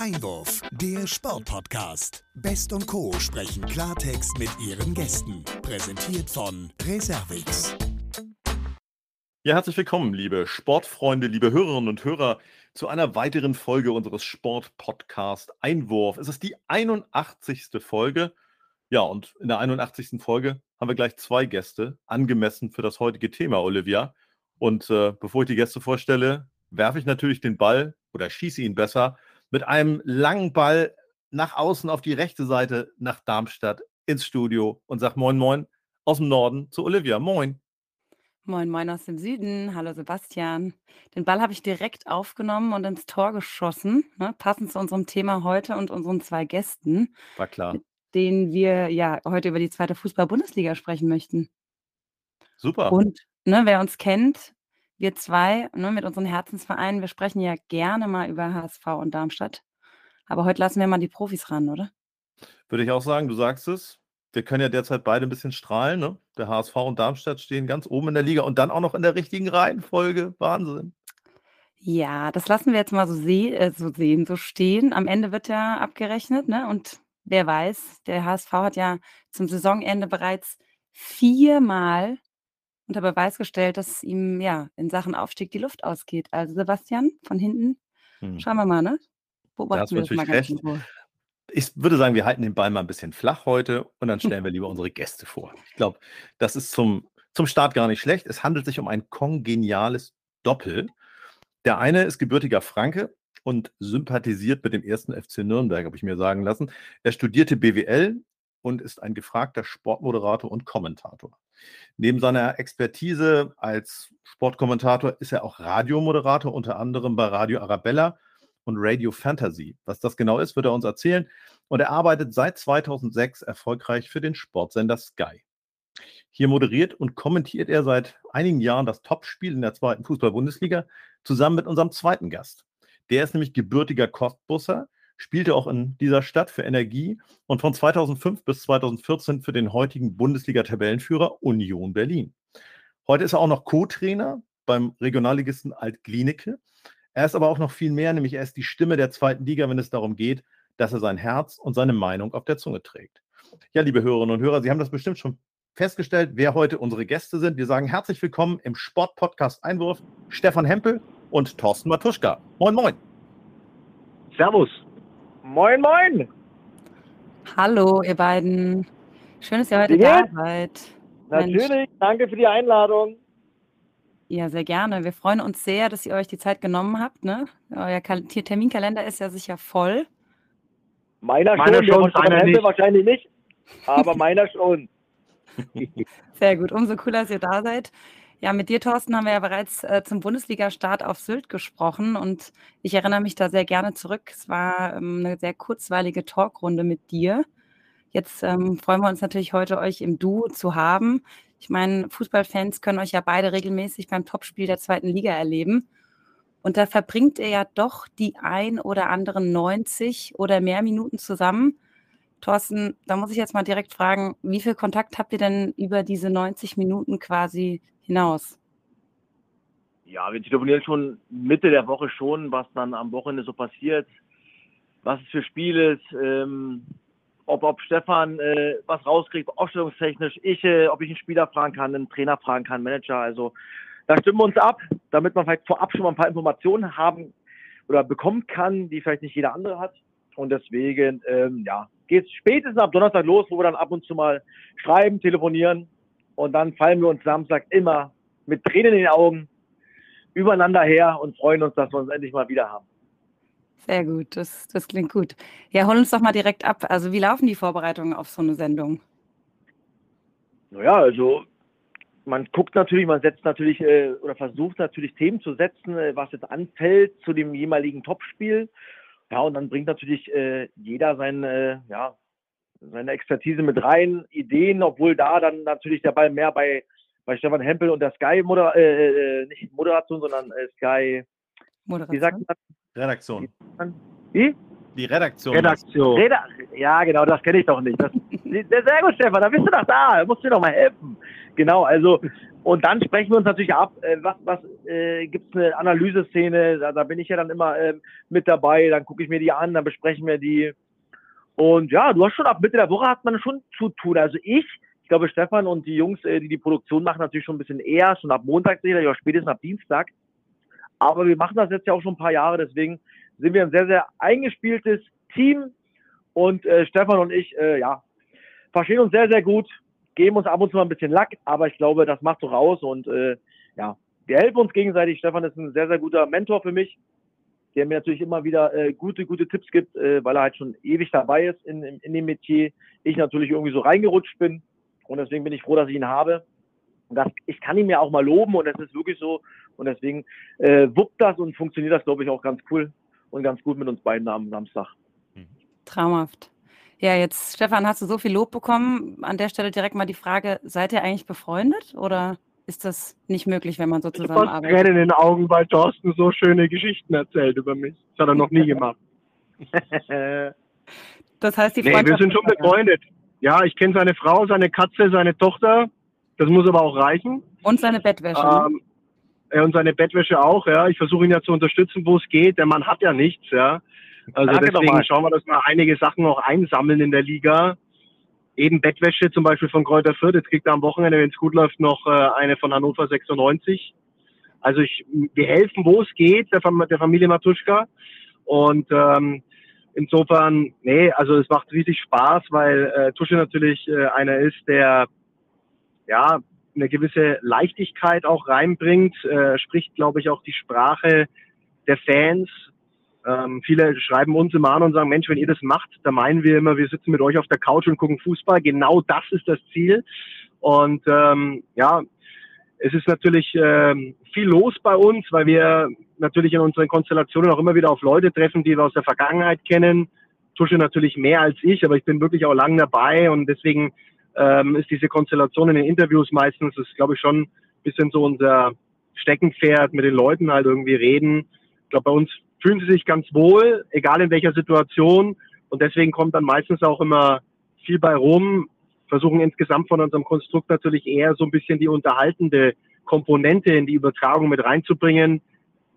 Einwurf, der Sportpodcast. Best und Co. sprechen Klartext mit ihren Gästen. Präsentiert von Reservix. Ja, herzlich willkommen, liebe Sportfreunde, liebe Hörerinnen und Hörer, zu einer weiteren Folge unseres Sportpodcast Einwurf. Es ist die 81. Folge. Ja, und in der 81. Folge haben wir gleich zwei Gäste, angemessen für das heutige Thema, Olivia. Und äh, bevor ich die Gäste vorstelle, werfe ich natürlich den Ball oder schieße ihn besser mit einem langen Ball nach außen auf die rechte Seite nach Darmstadt ins Studio und sage Moin Moin aus dem Norden zu Olivia. Moin. Moin, moin aus dem Süden. Hallo Sebastian. Den Ball habe ich direkt aufgenommen und ins Tor geschossen, ne, passend zu unserem Thema heute und unseren zwei Gästen, War klar. mit denen wir ja heute über die zweite Fußball-Bundesliga sprechen möchten. Super. Und ne, wer uns kennt, wir zwei ne, mit unseren Herzensvereinen, wir sprechen ja gerne mal über HSV und Darmstadt. Aber heute lassen wir mal die Profis ran, oder? Würde ich auch sagen, du sagst es. Wir können ja derzeit beide ein bisschen strahlen. Ne? Der HSV und Darmstadt stehen ganz oben in der Liga und dann auch noch in der richtigen Reihenfolge. Wahnsinn. Ja, das lassen wir jetzt mal so, seh äh, so sehen, so stehen. Am Ende wird ja abgerechnet, ne? Und wer weiß, der HSV hat ja zum Saisonende bereits viermal unter Beweis gestellt, dass ihm ja in Sachen Aufstieg die Luft ausgeht. Also Sebastian, von hinten, Hm. schauen wir mal, ne? Beobachten wir das mal ganz recht. Ich würde sagen, wir halten den Ball mal ein bisschen flach heute und dann stellen wir lieber unsere Gäste vor. Ich glaube, das ist zum, zum Start gar nicht schlecht. Es handelt sich um ein kongeniales Doppel. Der eine ist gebürtiger Franke und sympathisiert mit dem ersten FC Nürnberg, habe ich mir sagen lassen. Er studierte BWL und ist ein gefragter Sportmoderator und Kommentator. Neben seiner Expertise als Sportkommentator ist er auch Radiomoderator, unter anderem bei Radio Arabella und Radio Fantasy. Was das genau ist, wird er uns erzählen. Und er arbeitet seit 2006 erfolgreich für den Sportsender Sky. Hier moderiert und kommentiert er seit einigen Jahren das Topspiel in der zweiten Fußball-Bundesliga zusammen mit unserem zweiten Gast. Der ist nämlich gebürtiger Cottbusser, spielte auch in dieser Stadt für Energie und von 2005 bis 2014 für den heutigen Bundesliga-Tabellenführer Union Berlin. Heute ist er auch noch Co-Trainer beim Regionalligisten Alt-Glienicke. Er ist aber auch noch viel mehr, nämlich er ist die Stimme der zweiten Liga, wenn es darum geht, dass er sein Herz und seine Meinung auf der Zunge trägt. Ja, liebe Hörerinnen und Hörer, Sie haben das bestimmt schon festgestellt, wer heute unsere Gäste sind. Wir sagen herzlich willkommen im Sportpodcast Einwurf Stefan Hempel und Thorsten Matuschka. Moin, moin. Servus. Moin, moin. Hallo, ihr beiden. Schön, dass ihr heute Wie da seid. Mensch. Natürlich, danke für die Einladung. Ja, sehr gerne. Wir freuen uns sehr, dass ihr euch die Zeit genommen habt. Ne? Euer Kal Terminkalender ist ja sicher voll. Meiner, Meiner schon, Hempel nicht. wahrscheinlich nicht, aber meiner schon. Sehr gut, umso cooler, dass ihr da seid. Ja, mit dir, Thorsten, haben wir ja bereits äh, zum Bundesliga-Start auf Sylt gesprochen und ich erinnere mich da sehr gerne zurück. Es war ähm, eine sehr kurzweilige Talkrunde mit dir. Jetzt ähm, freuen wir uns natürlich heute, euch im Duo zu haben. Ich meine, Fußballfans können euch ja beide regelmäßig beim Topspiel der zweiten Liga erleben. Und da verbringt ihr ja doch die ein oder anderen 90 oder mehr Minuten zusammen. Thorsten, da muss ich jetzt mal direkt fragen, wie viel Kontakt habt ihr denn über diese 90 Minuten quasi hinaus? Ja, wir telefonieren schon Mitte der Woche schon, was dann am Wochenende so passiert, was es für Spiel ist, ähm, ob, ob Stefan äh, was rauskriegt, aufstellungstechnisch, ich, äh, ob ich einen Spieler fragen kann, einen Trainer fragen kann, Manager. Also da stimmen wir uns ab, damit man vielleicht vorab schon mal ein paar Informationen haben oder bekommen kann, die vielleicht nicht jeder andere hat. Und deswegen, ähm, ja, geht es spätestens ab Donnerstag los, wo wir dann ab und zu mal schreiben, telefonieren und dann fallen wir uns Samstag immer mit Tränen in den Augen übereinander her und freuen uns, dass wir uns endlich mal wieder haben. Sehr gut, das, das klingt gut. Ja, hol uns doch mal direkt ab. Also wie laufen die Vorbereitungen auf so eine Sendung? Naja, also man guckt natürlich, man setzt natürlich äh, oder versucht natürlich Themen zu setzen, äh, was jetzt anfällt zu dem jeweiligen Topspiel. Ja, und dann bringt natürlich äh, jeder seine, äh, ja, seine Expertise mit rein, Ideen, obwohl da dann natürlich der Ball mehr bei, bei Stefan Hempel und der Sky, Moder äh, äh, nicht Moderation, sondern äh, Sky, wie sagt Moderation? man? Redaktion. Wie? Die Redaktion. Redaktion. Reda ja, genau, das kenne ich doch nicht. Das, sehr gut, Stefan, da bist du doch da. Da musst du doch mal helfen. Genau, also, und dann sprechen wir uns natürlich ab, äh, was, was äh, gibt es eine Analyseszene, da, da, bin ich ja dann immer äh, mit dabei, dann gucke ich mir die an, dann besprechen wir die. Und ja, du hast schon ab Mitte der Woche hat man schon zu tun. Also ich, ich glaube, Stefan und die Jungs, äh, die die Produktion machen, natürlich schon ein bisschen eher, schon ab Montag sicherlich, oder spätestens ab Dienstag. Aber wir machen das jetzt ja auch schon ein paar Jahre, deswegen sind wir ein sehr, sehr eingespieltes Team. Und äh, Stefan und ich, äh, ja, verstehen uns sehr, sehr gut, geben uns ab und zu mal ein bisschen Lack, aber ich glaube, das macht doch aus. Und äh, ja, wir helfen uns gegenseitig. Stefan ist ein sehr, sehr guter Mentor für mich, der mir natürlich immer wieder äh, gute, gute Tipps gibt, äh, weil er halt schon ewig dabei ist in, in, in dem Metier. Ich natürlich irgendwie so reingerutscht bin. Und deswegen bin ich froh, dass ich ihn habe. Das, ich kann ihn ja auch mal loben und das ist wirklich so. Und deswegen äh, wuppt das und funktioniert das, glaube ich, auch ganz cool und ganz gut mit uns beiden am Samstag. Traumhaft. Ja, jetzt, Stefan, hast du so viel Lob bekommen. An der Stelle direkt mal die Frage: Seid ihr eigentlich befreundet oder ist das nicht möglich, wenn man so zusammenarbeitet? Ich habe in den Augen, weil Thorsten so schöne Geschichten erzählt über mich. Das hat er noch nie gemacht. das heißt, die Freundschaft. Nee, wir sind schon befreundet. Ja, ich kenne seine Frau, seine Katze, seine Tochter. Das muss aber auch reichen. Und seine Bettwäsche. Ne? Ähm, ja, und seine Bettwäsche auch, ja. Ich versuche ihn ja zu unterstützen, wo es geht. Der Mann hat ja nichts, ja. Also Danke deswegen schauen wir, dass wir einige Sachen auch einsammeln in der Liga. Eben Bettwäsche zum Beispiel von Kräuter Fürth. Jetzt kriegt er am Wochenende, wenn es gut läuft, noch äh, eine von Hannover 96. Also ich, wir helfen, wo es geht, der, der Familie Matuschka. Und ähm, insofern, nee, also es macht riesig Spaß, weil äh, Tusche natürlich äh, einer ist, der ja eine gewisse Leichtigkeit auch reinbringt, äh, spricht, glaube ich, auch die Sprache der Fans. Ähm, viele schreiben uns immer an und sagen, Mensch, wenn ihr das macht, da meinen wir immer, wir sitzen mit euch auf der Couch und gucken Fußball. Genau das ist das Ziel. Und ähm, ja, es ist natürlich ähm, viel los bei uns, weil wir natürlich in unseren Konstellationen auch immer wieder auf Leute treffen, die wir aus der Vergangenheit kennen. Tusche natürlich mehr als ich, aber ich bin wirklich auch lang dabei und deswegen ähm, ist diese Konstellation in den Interviews meistens, ist glaube ich schon ein bisschen so unser Steckenpferd, mit den Leuten halt irgendwie reden. Ich glaube, bei uns fühlen sie sich ganz wohl, egal in welcher Situation. Und deswegen kommt dann meistens auch immer viel bei rum. Versuchen insgesamt von unserem Konstrukt natürlich eher so ein bisschen die unterhaltende Komponente in die Übertragung mit reinzubringen.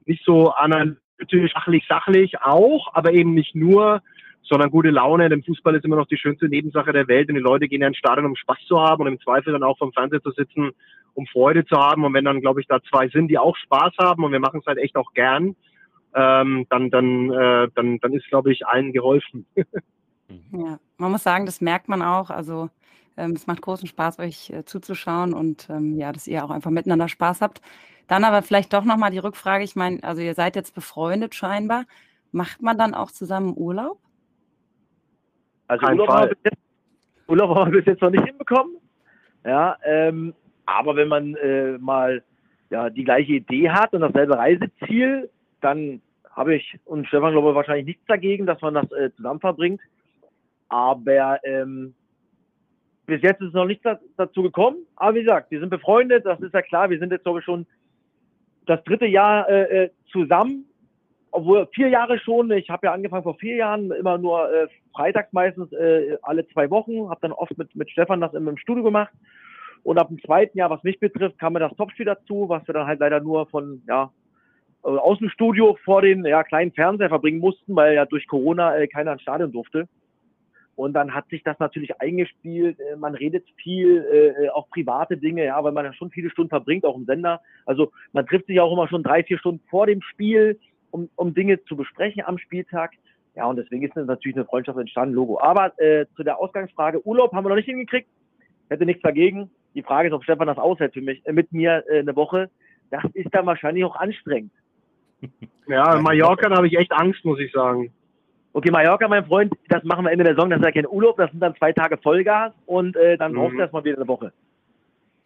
Nicht so analytisch, sachlich, sachlich auch, aber eben nicht nur, sondern gute Laune. Denn Fußball ist immer noch die schönste Nebensache der Welt und die Leute gehen ja ins Stadion, um Spaß zu haben und im Zweifel dann auch vom Fernseher zu sitzen, um Freude zu haben. Und wenn dann, glaube ich, da zwei sind, die auch Spaß haben und wir machen es halt echt auch gern, ähm, dann, dann, äh, dann, dann ist, glaube ich, allen geholfen. ja, man muss sagen, das merkt man auch. Also ähm, es macht großen Spaß, euch äh, zuzuschauen und ähm, ja, dass ihr auch einfach miteinander Spaß habt. Dann aber vielleicht doch nochmal die Rückfrage. Ich meine, also ihr seid jetzt befreundet scheinbar. Macht man dann auch zusammen Urlaub? Also Urlaub haben, jetzt, Urlaub haben, wir bis jetzt noch nicht hinbekommen. Ja, ähm, aber wenn man äh, mal ja, die gleiche Idee hat und dasselbe Reiseziel, dann habe ich und Stefan glaube ich wahrscheinlich nichts dagegen, dass man das äh, zusammen verbringt. Aber ähm, bis jetzt ist es noch nicht dazu gekommen. Aber wie gesagt, wir sind befreundet, das ist ja klar. Wir sind jetzt glaube ich schon das dritte Jahr äh, äh zusammen obwohl vier Jahre schon, ich habe ja angefangen vor vier Jahren, immer nur äh, freitags meistens äh, alle zwei Wochen, habe dann oft mit, mit Stefan das im, im Studio gemacht. Und ab dem zweiten Jahr, was mich betrifft, kam mir das Topspiel dazu, was wir dann halt leider nur von, ja, äh, aus dem Studio vor den ja, kleinen Fernseher verbringen mussten, weil ja durch Corona äh, keiner ins Stadion durfte. Und dann hat sich das natürlich eingespielt. Äh, man redet viel, äh, auch private Dinge, ja, weil man ja schon viele Stunden verbringt, auch im Sender. Also man trifft sich auch immer schon drei, vier Stunden vor dem Spiel um, um Dinge zu besprechen am Spieltag. Ja, und deswegen ist natürlich eine Freundschaft entstanden, Logo. Aber äh, zu der Ausgangsfrage, Urlaub haben wir noch nicht hingekriegt. Hätte nichts dagegen. Die Frage ist, ob Stefan das aushält für mich, äh, mit mir äh, eine Woche. Das ist dann wahrscheinlich auch anstrengend. Ja, in Mallorca, habe ich echt Angst, muss ich sagen. Okay, Mallorca, mein Freund, das machen wir Ende der Saison. Das ist ja kein Urlaub, das sind dann zwei Tage Vollgas und äh, dann mhm. brauchst du erstmal wieder eine Woche.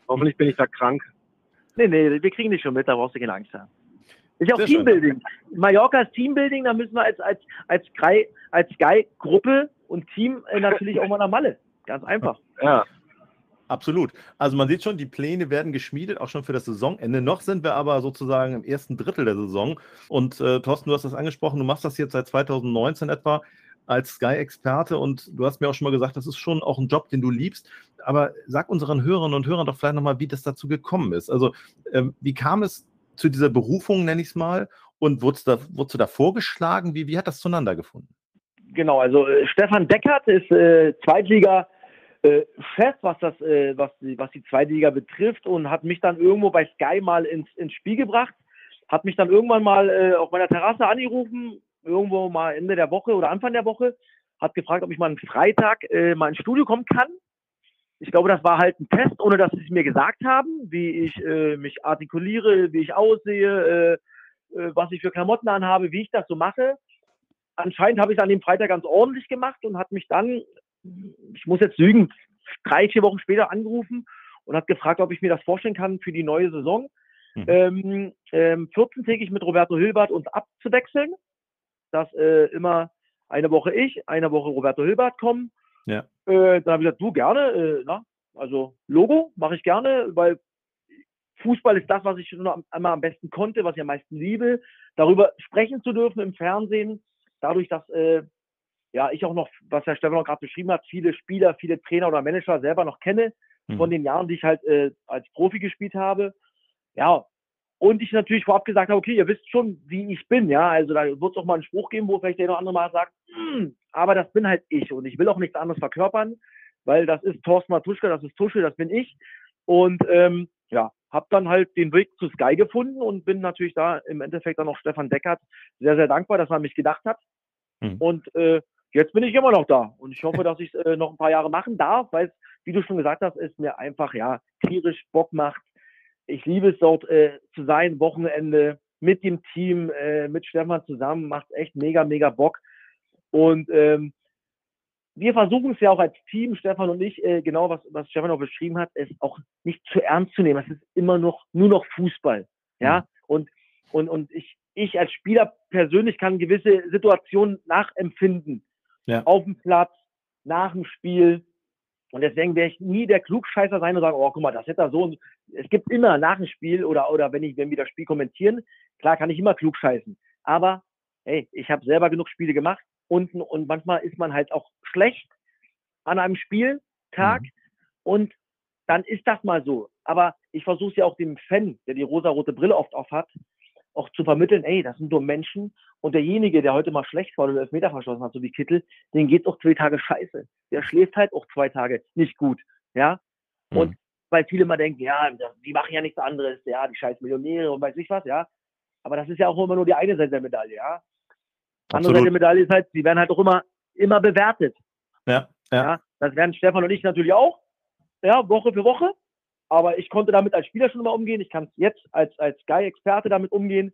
Hoffentlich bin ich da krank. Nee, nee, wir kriegen dich schon mit, da brauchst du keine Angst haben. Ist ja auch Sehr Teambuilding. Schön. Mallorca ist Teambuilding, da müssen wir als, als, als, Sky, als Sky-Gruppe und Team äh, natürlich auch mal nach Malle. Ganz einfach. Ja. Absolut. Also man sieht schon, die Pläne werden geschmiedet, auch schon für das Saisonende. Noch sind wir aber sozusagen im ersten Drittel der Saison. Und äh, Thorsten, du hast das angesprochen, du machst das jetzt seit 2019 etwa. als Sky-Experte und du hast mir auch schon mal gesagt, das ist schon auch ein Job, den du liebst. Aber sag unseren Hörerinnen und Hörern doch vielleicht nochmal, wie das dazu gekommen ist. Also, ähm, wie kam es zu dieser Berufung, nenne ich es mal, und wurdest, da, du da vorgeschlagen? Wie, wie hat das zueinander gefunden? Genau, also äh, Stefan Deckert ist äh, Zweitliga. Äh, Chef, was das, äh, was, die, was die Zweitliga betrifft und hat mich dann irgendwo bei Sky mal ins, ins Spiel gebracht, hat mich dann irgendwann mal äh, auf meiner Terrasse angerufen, irgendwo mal Ende der Woche oder Anfang der Woche, hat gefragt, ob ich mal einen Freitag äh, mal ins Studio kommen kann. Ich glaube, das war halt ein Test, ohne dass sie es mir gesagt haben, wie ich äh, mich artikuliere, wie ich aussehe, äh, äh, was ich für Klamotten anhabe, wie ich das so mache. Anscheinend habe ich es an dem Freitag ganz ordentlich gemacht und hat mich dann ich muss jetzt lügen, drei, vier Wochen später angerufen und hat gefragt, ob ich mir das vorstellen kann für die neue Saison. Mhm. Ähm, ähm, 14-tägig mit Roberto Hilbert uns abzuwechseln, dass äh, immer eine Woche ich, eine Woche Roberto Hilbert kommen. Ja. Äh, dann habe ich gesagt, du gerne, äh, na, also Logo mache ich gerne, weil Fußball ist das, was ich schon einmal am besten konnte, was ich am meisten liebe. Darüber sprechen zu dürfen im Fernsehen, dadurch, dass äh, ja, ich auch noch, was Herr Stefan auch gerade beschrieben hat, viele Spieler, viele Trainer oder Manager selber noch kenne, mhm. von den Jahren, die ich halt äh, als Profi gespielt habe. Ja, und ich natürlich vorab gesagt habe, okay, ihr wisst schon, wie ich bin, ja. Also da wird es auch mal einen Spruch geben, wo vielleicht der noch andere mal sagt, hm, aber das bin halt ich und ich will auch nichts anderes verkörpern, weil das ist Thorsten Matuschka, das ist Tuschel, das bin ich. Und ähm, ja, habe dann halt den Weg zu Sky gefunden und bin natürlich da im Endeffekt dann auch Stefan Deckert sehr, sehr dankbar, dass er mich gedacht hat. Mhm. Und äh, jetzt bin ich immer noch da und ich hoffe, dass ich es äh, noch ein paar Jahre machen darf, weil es, wie du schon gesagt hast, es mir einfach ja tierisch Bock macht. Ich liebe es dort äh, zu sein, Wochenende mit dem Team, äh, mit Stefan zusammen, macht echt mega, mega Bock. Und ähm, wir versuchen es ja auch als Team, Stefan und ich, äh, genau was, was Stefan auch beschrieben hat, es auch nicht zu ernst zu nehmen. Es ist immer noch nur noch Fußball. Ja, mhm. und, und, und ich, ich als Spieler persönlich kann gewisse Situationen nachempfinden ja. auf dem Platz, nach dem Spiel. Und deswegen werde ich nie der Klugscheißer sein und sagen, oh, guck mal, das hätte er so. Und es gibt immer nach dem Spiel oder, oder wenn ich, wenn wir das Spiel kommentieren, klar kann ich immer klugscheißen. Aber, hey, ich habe selber genug Spiele gemacht und, und manchmal ist man halt auch schlecht an einem Spieltag mhm. und dann ist das mal so. Aber ich versuche es ja auch dem Fan, der die rosa-rote Brille oft auf hat, auch zu vermitteln, ey, das sind nur Menschen und derjenige, der heute mal schlecht war oder Elfmeter verschlossen hat, so wie Kittel, den geht auch zwei Tage scheiße. Der schläft halt auch zwei Tage nicht gut, ja. Mhm. Und weil viele mal denken, ja, die machen ja nichts anderes, ja, die scheiß Millionäre und weiß nicht was, ja. Aber das ist ja auch immer nur die eine Seite der Medaille, ja. Die andere Seite der Medaille ist halt, die werden halt auch immer, immer bewertet. Ja, ja. ja. Das werden Stefan und ich natürlich auch, ja, Woche für Woche. Aber ich konnte damit als Spieler schon immer umgehen. Ich kann jetzt als, als Sky-Experte damit umgehen.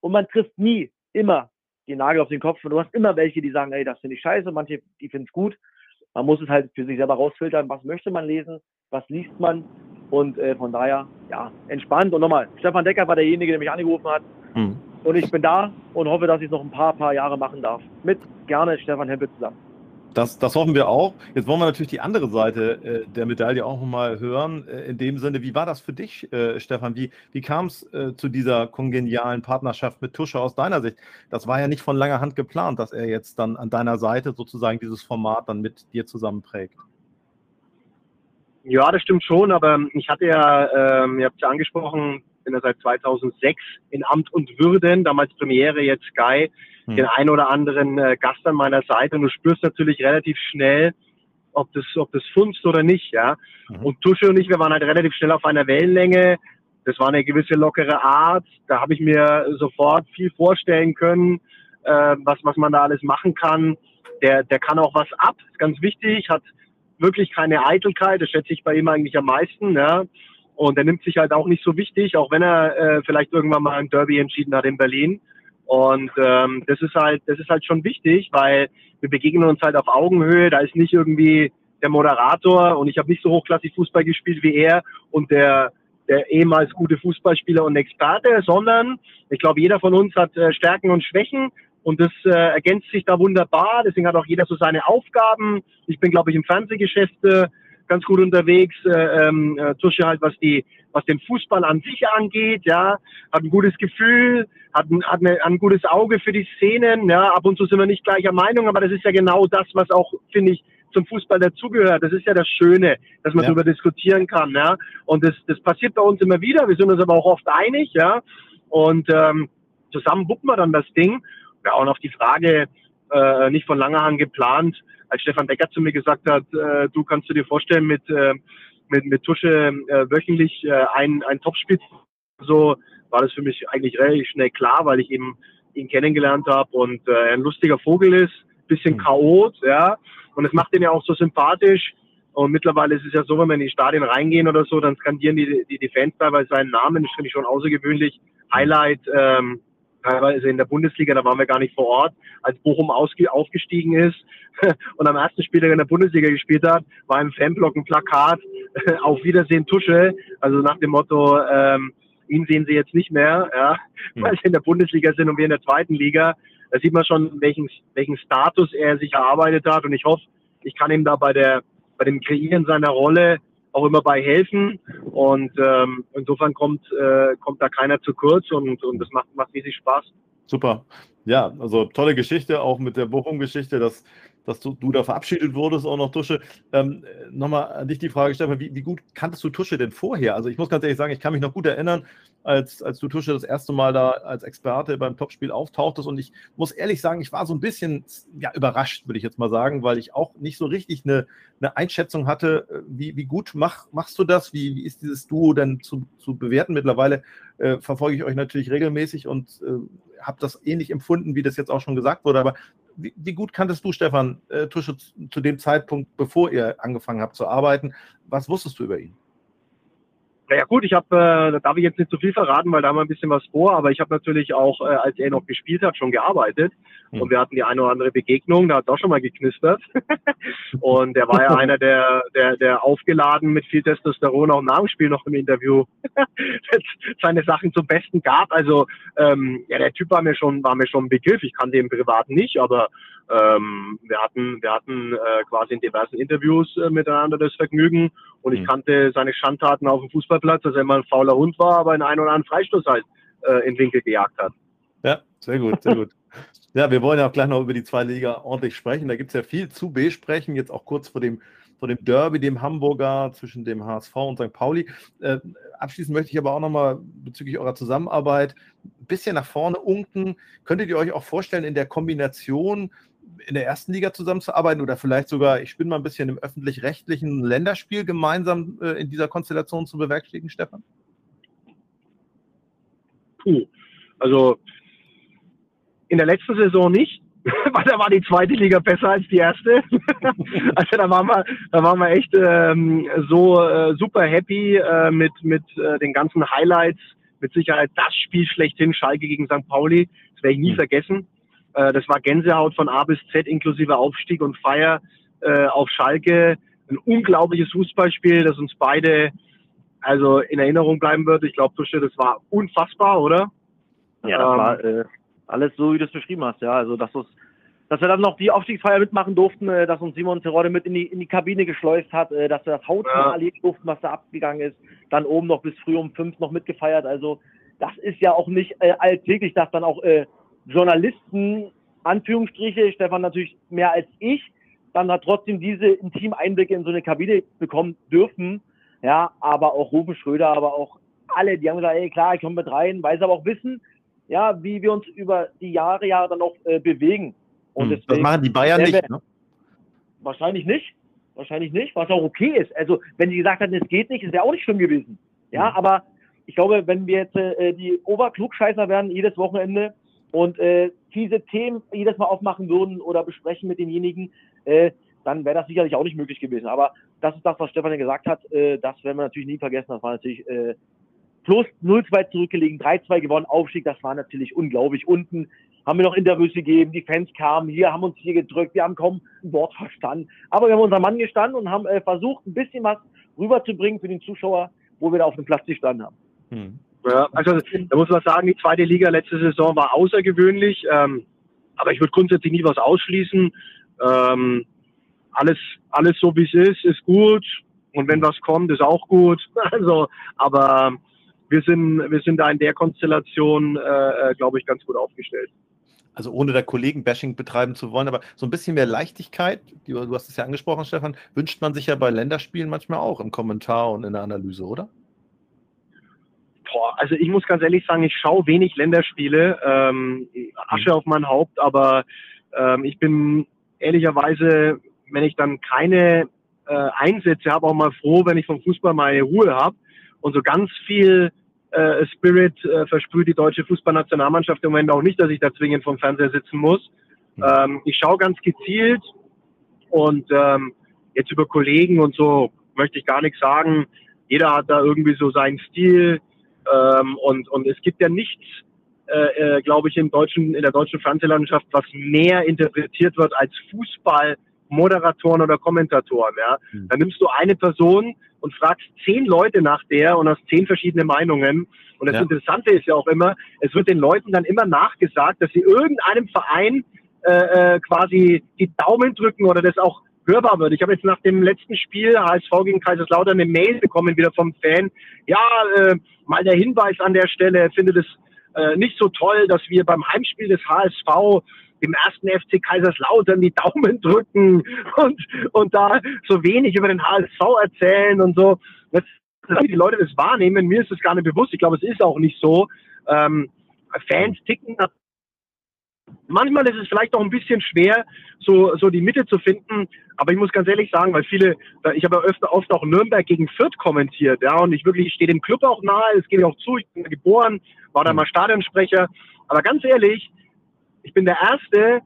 Und man trifft nie, immer den Nagel auf den Kopf. Und du hast immer welche, die sagen, ey, das finde ich scheiße. Manche, die finden es gut. Man muss es halt für sich selber rausfiltern. Was möchte man lesen? Was liest man? Und äh, von daher, ja, entspannt. Und nochmal, Stefan Decker war derjenige, der mich angerufen hat. Mhm. Und ich bin da und hoffe, dass ich es noch ein paar, paar Jahre machen darf. Mit gerne Stefan Hempel zusammen. Das, das hoffen wir auch. Jetzt wollen wir natürlich die andere Seite äh, der Medaille auch nochmal hören. Äh, in dem Sinne, wie war das für dich, äh, Stefan? Wie, wie kam es äh, zu dieser kongenialen Partnerschaft mit Tusche aus deiner Sicht? Das war ja nicht von langer Hand geplant, dass er jetzt dann an deiner Seite sozusagen dieses Format dann mit dir zusammen prägt. Ja, das stimmt schon, aber ich hatte ja, ähm, ihr habt es ja angesprochen, bin ja seit 2006 in Amt und Würden, damals Premiere, jetzt Sky hm. den einen oder anderen äh, Gast an meiner Seite und du spürst natürlich relativ schnell, ob das, ob das funzt oder nicht, ja. Mhm. Und Tusche und ich, wir waren halt relativ schnell auf einer Wellenlänge. Das war eine gewisse lockere Art. Da habe ich mir sofort viel vorstellen können, äh, was, was man da alles machen kann. Der, der kann auch was ab, ist ganz wichtig, hat wirklich keine Eitelkeit, das schätze ich bei ihm eigentlich am meisten, ja. Und er nimmt sich halt auch nicht so wichtig, auch wenn er äh, vielleicht irgendwann mal ein Derby entschieden hat in Berlin. Und ähm, das ist halt, das ist halt schon wichtig, weil wir begegnen uns halt auf Augenhöhe. Da ist nicht irgendwie der Moderator und ich habe nicht so hochklassig Fußball gespielt wie er und der der ehemals gute Fußballspieler und Experte, sondern ich glaube, jeder von uns hat äh, Stärken und Schwächen und das äh, ergänzt sich da wunderbar. Deswegen hat auch jeder so seine Aufgaben. Ich bin, glaube ich, im Fernsehgeschäft äh, ganz gut unterwegs. Äh, ähm, äh, Tusche halt, was die, was den Fußball an sich angeht, ja, hat ein gutes Gefühl, hat ein, hat eine, ein gutes Auge für die Szenen, ja. Ab und zu sind wir nicht gleicher Meinung, aber das ist ja genau das, was auch, finde ich, zum Fußball dazugehört. Das ist ja das Schöne, dass man ja. darüber diskutieren kann, ja. Und das, das passiert bei uns immer wieder. Wir sind uns aber auch oft einig, ja. Und ähm, zusammen wuppen wir dann das Ding. Ja, und auf die Frage, äh, nicht von langer Hand geplant, als Stefan Becker zu mir gesagt hat, äh, du kannst du dir vorstellen, mit, äh, mit, mit Tusche äh, wöchentlich äh, ein, ein Topspiel, so war das für mich eigentlich relativ schnell klar, weil ich eben ihn kennengelernt habe und äh, ein lustiger Vogel ist, bisschen mhm. Chaot, ja, und es macht ihn ja auch so sympathisch. Und mittlerweile ist es ja so, wenn wir in die Stadien reingehen oder so, dann skandieren die, die, die Fans teilweise seinen Namen. Das finde ich schon außergewöhnlich. Highlight, ähm, teilweise in der Bundesliga, da waren wir gar nicht vor Ort, als Bochum aufgestiegen ist und am ersten Spieltag in der Bundesliga gespielt hat, war im Fanblock ein Plakat, auf Wiedersehen Tusche, also nach dem Motto, ähm, ihn sehen sie jetzt nicht mehr, ja, hm. weil sie in der Bundesliga sind und wir in der zweiten Liga. Da sieht man schon, welchen, welchen Status er sich erarbeitet hat und ich hoffe, ich kann ihm da bei der, bei dem Kreieren seiner Rolle auch immer bei helfen. Und ähm, insofern kommt, äh, kommt da keiner zu kurz und, und das macht, macht riesig Spaß. Super. Ja, also tolle Geschichte, auch mit der Bochum-Geschichte, dass, dass du, du da verabschiedet wurdest, auch noch Tusche. Ähm, Nochmal an dich die Frage, Stefan, wie, wie gut kanntest du Tusche denn vorher? Also ich muss ganz ehrlich sagen, ich kann mich noch gut erinnern, als, als du Tusche das erste Mal da als Experte beim Topspiel auftauchtest. Und ich muss ehrlich sagen, ich war so ein bisschen ja, überrascht, würde ich jetzt mal sagen, weil ich auch nicht so richtig eine, eine Einschätzung hatte, äh, wie, wie gut mach, machst du das? Wie, wie ist dieses Duo denn zu, zu bewerten? Mittlerweile äh, verfolge ich euch natürlich regelmäßig und äh, habe das ähnlich empfunden, wie das jetzt auch schon gesagt wurde. Aber wie, wie gut kanntest du Stefan äh, Tusche zu, zu dem Zeitpunkt, bevor ihr angefangen habt zu arbeiten? Was wusstest du über ihn? Naja gut, ich habe, äh, da darf ich jetzt nicht zu viel verraten, weil da haben wir ein bisschen was vor, aber ich habe natürlich auch, äh, als er noch gespielt hat, schon gearbeitet. Mhm. Und wir hatten die eine oder andere Begegnung, da hat auch schon mal geknistert. und er war ja einer, der, der, der aufgeladen mit viel Testosteron auch nach dem Spiel noch im Interview seine Sachen zum Besten gab. Also ähm, ja, der Typ war mir schon, war mir schon ein Begriff. Ich kannte ihn privat nicht, aber ähm, wir hatten, wir hatten äh, quasi in diversen Interviews äh, miteinander das Vergnügen und ich mhm. kannte seine Schandtaten auf dem Fußballplatz, dass er immer ein fauler Hund war, aber in einen oder anderen Freistoß halt äh, in Winkel gejagt hat. Ja, sehr gut, sehr gut. Ja, wir wollen ja auch gleich noch über die zweite Liga ordentlich sprechen. Da gibt es ja viel zu besprechen, jetzt auch kurz vor dem, vor dem Derby, dem Hamburger, zwischen dem HSV und St. Pauli. Äh, abschließend möchte ich aber auch nochmal bezüglich eurer Zusammenarbeit ein bisschen nach vorne unken. Könntet ihr euch auch vorstellen, in der Kombination in der ersten Liga zusammenzuarbeiten oder vielleicht sogar, ich bin mal ein bisschen im öffentlich-rechtlichen Länderspiel gemeinsam äh, in dieser Konstellation zu bewerkstelligen, Stefan? Puh, also in der letzten Saison nicht, weil da war die zweite Liga besser als die erste. also da waren wir, da waren wir echt ähm, so äh, super happy äh, mit, mit äh, den ganzen Highlights. Mit Sicherheit das Spiel schlechthin, Schalke gegen St. Pauli. Das werde ich nie mhm. vergessen. Äh, das war Gänsehaut von A bis Z inklusive Aufstieg und Feier äh, auf Schalke. Ein unglaubliches Fußballspiel, das uns beide also in Erinnerung bleiben wird. Ich glaube, Tusche, das war unfassbar, oder? Ja, das ähm, war äh, alles so, wie du es beschrieben hast. Ja, also dass, dass wir dann noch die Aufstiegsfeier mitmachen durften, äh, dass uns Simon Terodde mit in die, in die Kabine geschleust hat, äh, dass wir das Haut ja. erleben durften, was da abgegangen ist. Dann oben noch bis früh um fünf noch mitgefeiert. Also das ist ja auch nicht äh, alltäglich, dass dann auch äh, Journalisten, Anführungsstriche, Stefan natürlich mehr als ich, dann hat trotzdem diese intimen Einblicke in so eine Kabine bekommen dürfen. Ja, aber auch Rufen Schröder, aber auch alle, die haben gesagt, ey, klar, ich komme mit rein, weil sie aber auch wissen, ja, wie wir uns über die Jahre ja dann auch äh, bewegen. Und hm, das machen die Bayern nicht, ne? Wahrscheinlich nicht. Wahrscheinlich nicht, was auch okay ist. Also, wenn sie gesagt hätten, es geht nicht, ist ja auch nicht schlimm gewesen. Ja, hm. aber ich glaube, wenn wir jetzt äh, die Oberklugscheißer werden, jedes Wochenende, und äh, diese Themen jedes Mal aufmachen würden oder besprechen mit denjenigen, äh, dann wäre das sicherlich auch nicht möglich gewesen. Aber das ist das, was Stefan ja gesagt hat. Äh, das werden wir natürlich nie vergessen. Das war natürlich äh, plus 0-2 zurückgelegen, 3-2 gewonnen, Aufstieg. Das war natürlich unglaublich. Unten haben wir noch Interviews gegeben, die Fans kamen hier, haben uns hier gedrückt, wir haben kaum ein Wort verstanden. Aber wir haben unseren Mann gestanden und haben äh, versucht, ein bisschen was rüberzubringen für den Zuschauer, wo wir da auf dem Platz gestanden haben. Hm. Ja, also da muss man sagen, die zweite Liga letzte Saison war außergewöhnlich, ähm, aber ich würde grundsätzlich nie was ausschließen. Ähm, alles, alles so wie es ist, ist gut. Und wenn was kommt, ist auch gut. Also, aber wir sind, wir sind da in der Konstellation, äh, äh glaube ich, ganz gut aufgestellt. Also ohne da Kollegen-Bashing betreiben zu wollen, aber so ein bisschen mehr Leichtigkeit, du hast es ja angesprochen, Stefan, wünscht man sich ja bei Länderspielen manchmal auch im Kommentar und in der Analyse, oder? Boah, also ich muss ganz ehrlich sagen, ich schaue wenig Länderspiele, ähm, Asche mhm. auf mein Haupt, aber ähm, ich bin ehrlicherweise, wenn ich dann keine äh, Einsätze habe, auch mal froh, wenn ich vom Fußball meine Ruhe habe und so ganz viel äh, Spirit äh, versprüht die deutsche Fußballnationalmannschaft im Moment auch nicht, dass ich da zwingend vom Fernseher sitzen muss. Mhm. Ähm, ich schaue ganz gezielt und ähm, jetzt über Kollegen und so möchte ich gar nichts sagen. Jeder hat da irgendwie so seinen Stil ähm, und, und es gibt ja nichts, äh, äh, glaube ich, im deutschen, in der deutschen Fernsehlandschaft, was mehr interpretiert wird als Fußball, Moderatoren oder Kommentatoren. Ja? Mhm. Dann nimmst du eine Person und fragst zehn Leute nach der und hast zehn verschiedene Meinungen. Und das ja. Interessante ist ja auch immer, es wird den Leuten dann immer nachgesagt, dass sie irgendeinem Verein äh, äh, quasi die Daumen drücken oder das auch hörbar wird. Ich habe jetzt nach dem letzten Spiel HSV gegen Kaiserslautern eine Mail bekommen wieder vom Fan. Ja, äh, mal der Hinweis an der Stelle, findet es äh, nicht so toll, dass wir beim Heimspiel des HSV dem ersten FC Kaiserslautern die Daumen drücken und, und da so wenig über den HSV erzählen und so. Dass die Leute das wahrnehmen, mir ist das gar nicht bewusst. Ich glaube, es ist auch nicht so. Ähm, Fans ticken Manchmal ist es vielleicht auch ein bisschen schwer, so, so die Mitte zu finden. Aber ich muss ganz ehrlich sagen, weil viele, ich habe ja öfter, oft auch Nürnberg gegen Fürth kommentiert, ja, und ich wirklich, ich stehe dem Club auch nahe, es gebe ich auch zu, ich bin geboren, war da mhm. mal Stadionsprecher. Aber ganz ehrlich, ich bin der Erste,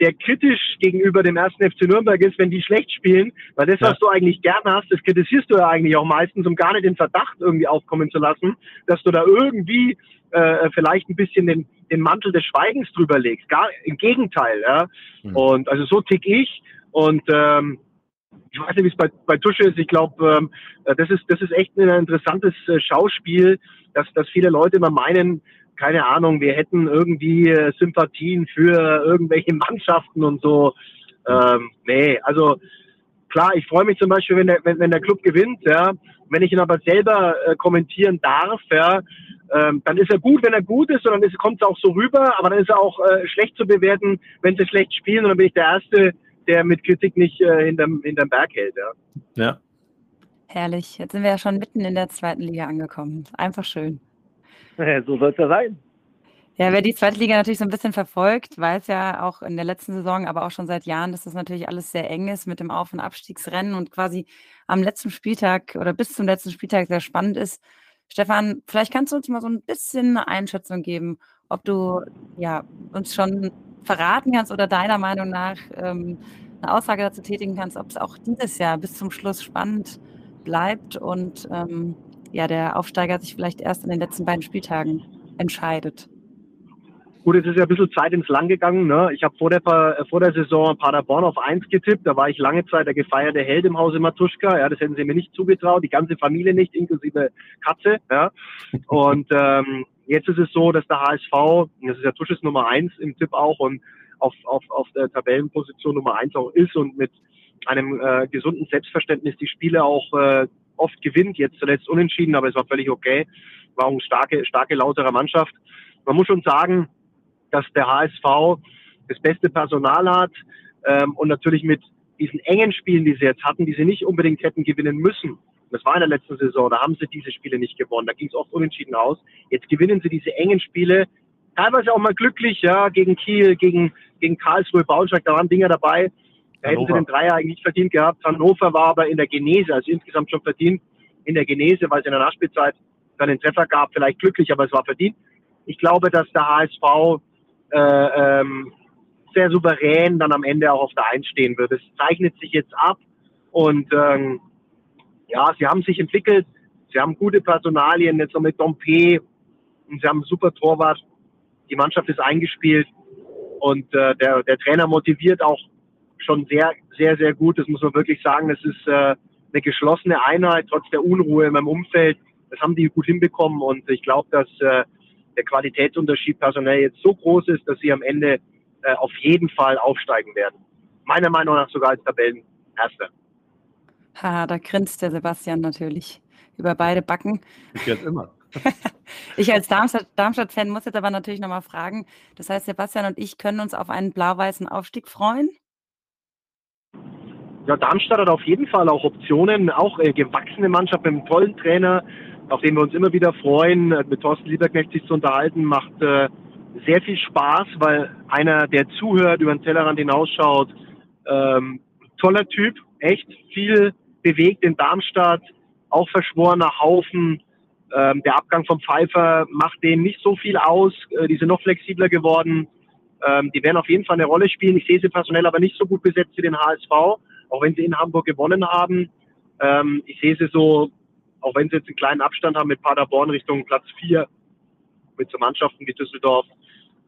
der kritisch gegenüber dem ersten FC Nürnberg ist, wenn die schlecht spielen, weil das, ja. was du eigentlich gerne hast, das kritisierst du ja eigentlich auch meistens, um gar nicht den Verdacht irgendwie aufkommen zu lassen, dass du da irgendwie äh, vielleicht ein bisschen den, den Mantel des Schweigens drüber legst. Gar im Gegenteil, ja. Mhm. Und also so tick ich und ähm, ich weiß nicht, wie es bei, bei Tusche ist. Ich glaube, ähm, das ist das ist echt ein interessantes äh, Schauspiel, dass dass viele Leute immer meinen, keine Ahnung, wir hätten irgendwie äh, Sympathien für irgendwelche Mannschaften und so. Ähm, nee, also klar, ich freue mich zum Beispiel, wenn der, wenn, wenn der Club gewinnt, ja. Wenn ich ihn aber selber äh, kommentieren darf, ja, ähm, dann ist er gut, wenn er gut ist, und dann kommt es auch so rüber, aber dann ist er auch äh, schlecht zu bewerten, wenn sie schlecht spielen, und dann bin ich der Erste, der mit Kritik nicht äh, hinterm, hinterm Berg hält. Ja. ja. Herrlich. Jetzt sind wir ja schon mitten in der zweiten Liga angekommen. Einfach schön. So soll es ja sein. Ja, wer die zweite Liga natürlich so ein bisschen verfolgt, weiß ja auch in der letzten Saison, aber auch schon seit Jahren, dass das natürlich alles sehr eng ist mit dem Auf- und Abstiegsrennen und quasi am letzten Spieltag oder bis zum letzten Spieltag sehr spannend ist. Stefan, vielleicht kannst du uns mal so ein bisschen eine Einschätzung geben, ob du ja, uns schon verraten kannst oder deiner Meinung nach ähm, eine Aussage dazu tätigen kannst, ob es auch dieses Jahr bis zum Schluss spannend bleibt und ähm, ja, der Aufsteiger sich vielleicht erst in den letzten beiden Spieltagen entscheidet. Gut, es ist ja ein bisschen Zeit ins Land gegangen. Ne? Ich habe vor der, äh, vor der Saison Paderborn auf 1 getippt. Da war ich lange Zeit der gefeierte Held im Hause Matuschka. Ja, das hätten sie mir nicht zugetraut. Die ganze Familie nicht, inklusive Katze. Ja? Und ähm, jetzt ist es so, dass der HSV, das ist ja Tusches Nummer 1 im Tipp auch und auf, auf, auf der Tabellenposition Nummer 1 auch ist und mit einem äh, gesunden Selbstverständnis die Spiele auch äh, oft gewinnt. Jetzt zuletzt unentschieden, aber es war völlig okay. War eine starke, starke, lautere Mannschaft. Man muss schon sagen, dass der HSV das beste Personal hat ähm, und natürlich mit diesen engen Spielen, die sie jetzt hatten, die sie nicht unbedingt hätten gewinnen müssen. Das war in der letzten Saison, da haben sie diese Spiele nicht gewonnen. Da ging es oft unentschieden aus. Jetzt gewinnen sie diese engen Spiele, teilweise auch mal glücklich, ja, gegen Kiel, gegen, gegen Karlsruhe, Braunschweig, da waren Dinge dabei. Da hätten sie den Dreier eigentlich nicht verdient gehabt. Hannover war aber in der Genese, also insgesamt schon verdient in der Genese, weil es in der Nachspielzeit dann den Treffer gab, vielleicht glücklich, aber es war verdient. Ich glaube, dass der HSV äh, ähm, sehr souverän dann am Ende auch auf der Eins stehen wird. Es zeichnet sich jetzt ab und ähm, ja, sie haben sich entwickelt. Sie haben gute Personalien, jetzt noch mit Dompe und sie haben einen super Torwart. Die Mannschaft ist eingespielt und äh, der, der Trainer motiviert auch schon sehr, sehr, sehr gut. Das muss man wirklich sagen. Es ist äh, eine geschlossene Einheit, trotz der Unruhe in meinem Umfeld. Das haben die gut hinbekommen und ich glaube, dass äh, der Qualitätsunterschied personell jetzt so groß ist, dass sie am Ende äh, auf jeden Fall aufsteigen werden. Meiner Meinung nach sogar als Tabellenerster. Haha, da grinst der Sebastian natürlich über beide Backen. Ich jetzt immer. ich als Darmstadt-Fan Darmstadt muss jetzt aber natürlich nochmal fragen. Das heißt, Sebastian und ich können uns auf einen blau-weißen Aufstieg freuen? Ja, Darmstadt hat auf jeden Fall auch Optionen, auch äh, gewachsene Mannschaft mit einem tollen Trainer, auf den wir uns immer wieder freuen. Äh, mit Thorsten Lieberknecht sich zu unterhalten, macht äh, sehr viel Spaß, weil einer, der zuhört, über den Tellerrand hinausschaut, ähm, toller Typ, echt viel bewegt in Darmstadt, auch verschworener Haufen. Ähm, der Abgang vom Pfeiffer macht denen nicht so viel aus. Äh, die sind noch flexibler geworden. Ähm, die werden auf jeden Fall eine Rolle spielen. Ich sehe sie personell aber nicht so gut besetzt wie den HSV, auch wenn sie in Hamburg gewonnen haben. Ähm, ich sehe sie so, auch wenn sie jetzt einen kleinen Abstand haben mit Paderborn Richtung Platz 4, mit so Mannschaften wie Düsseldorf,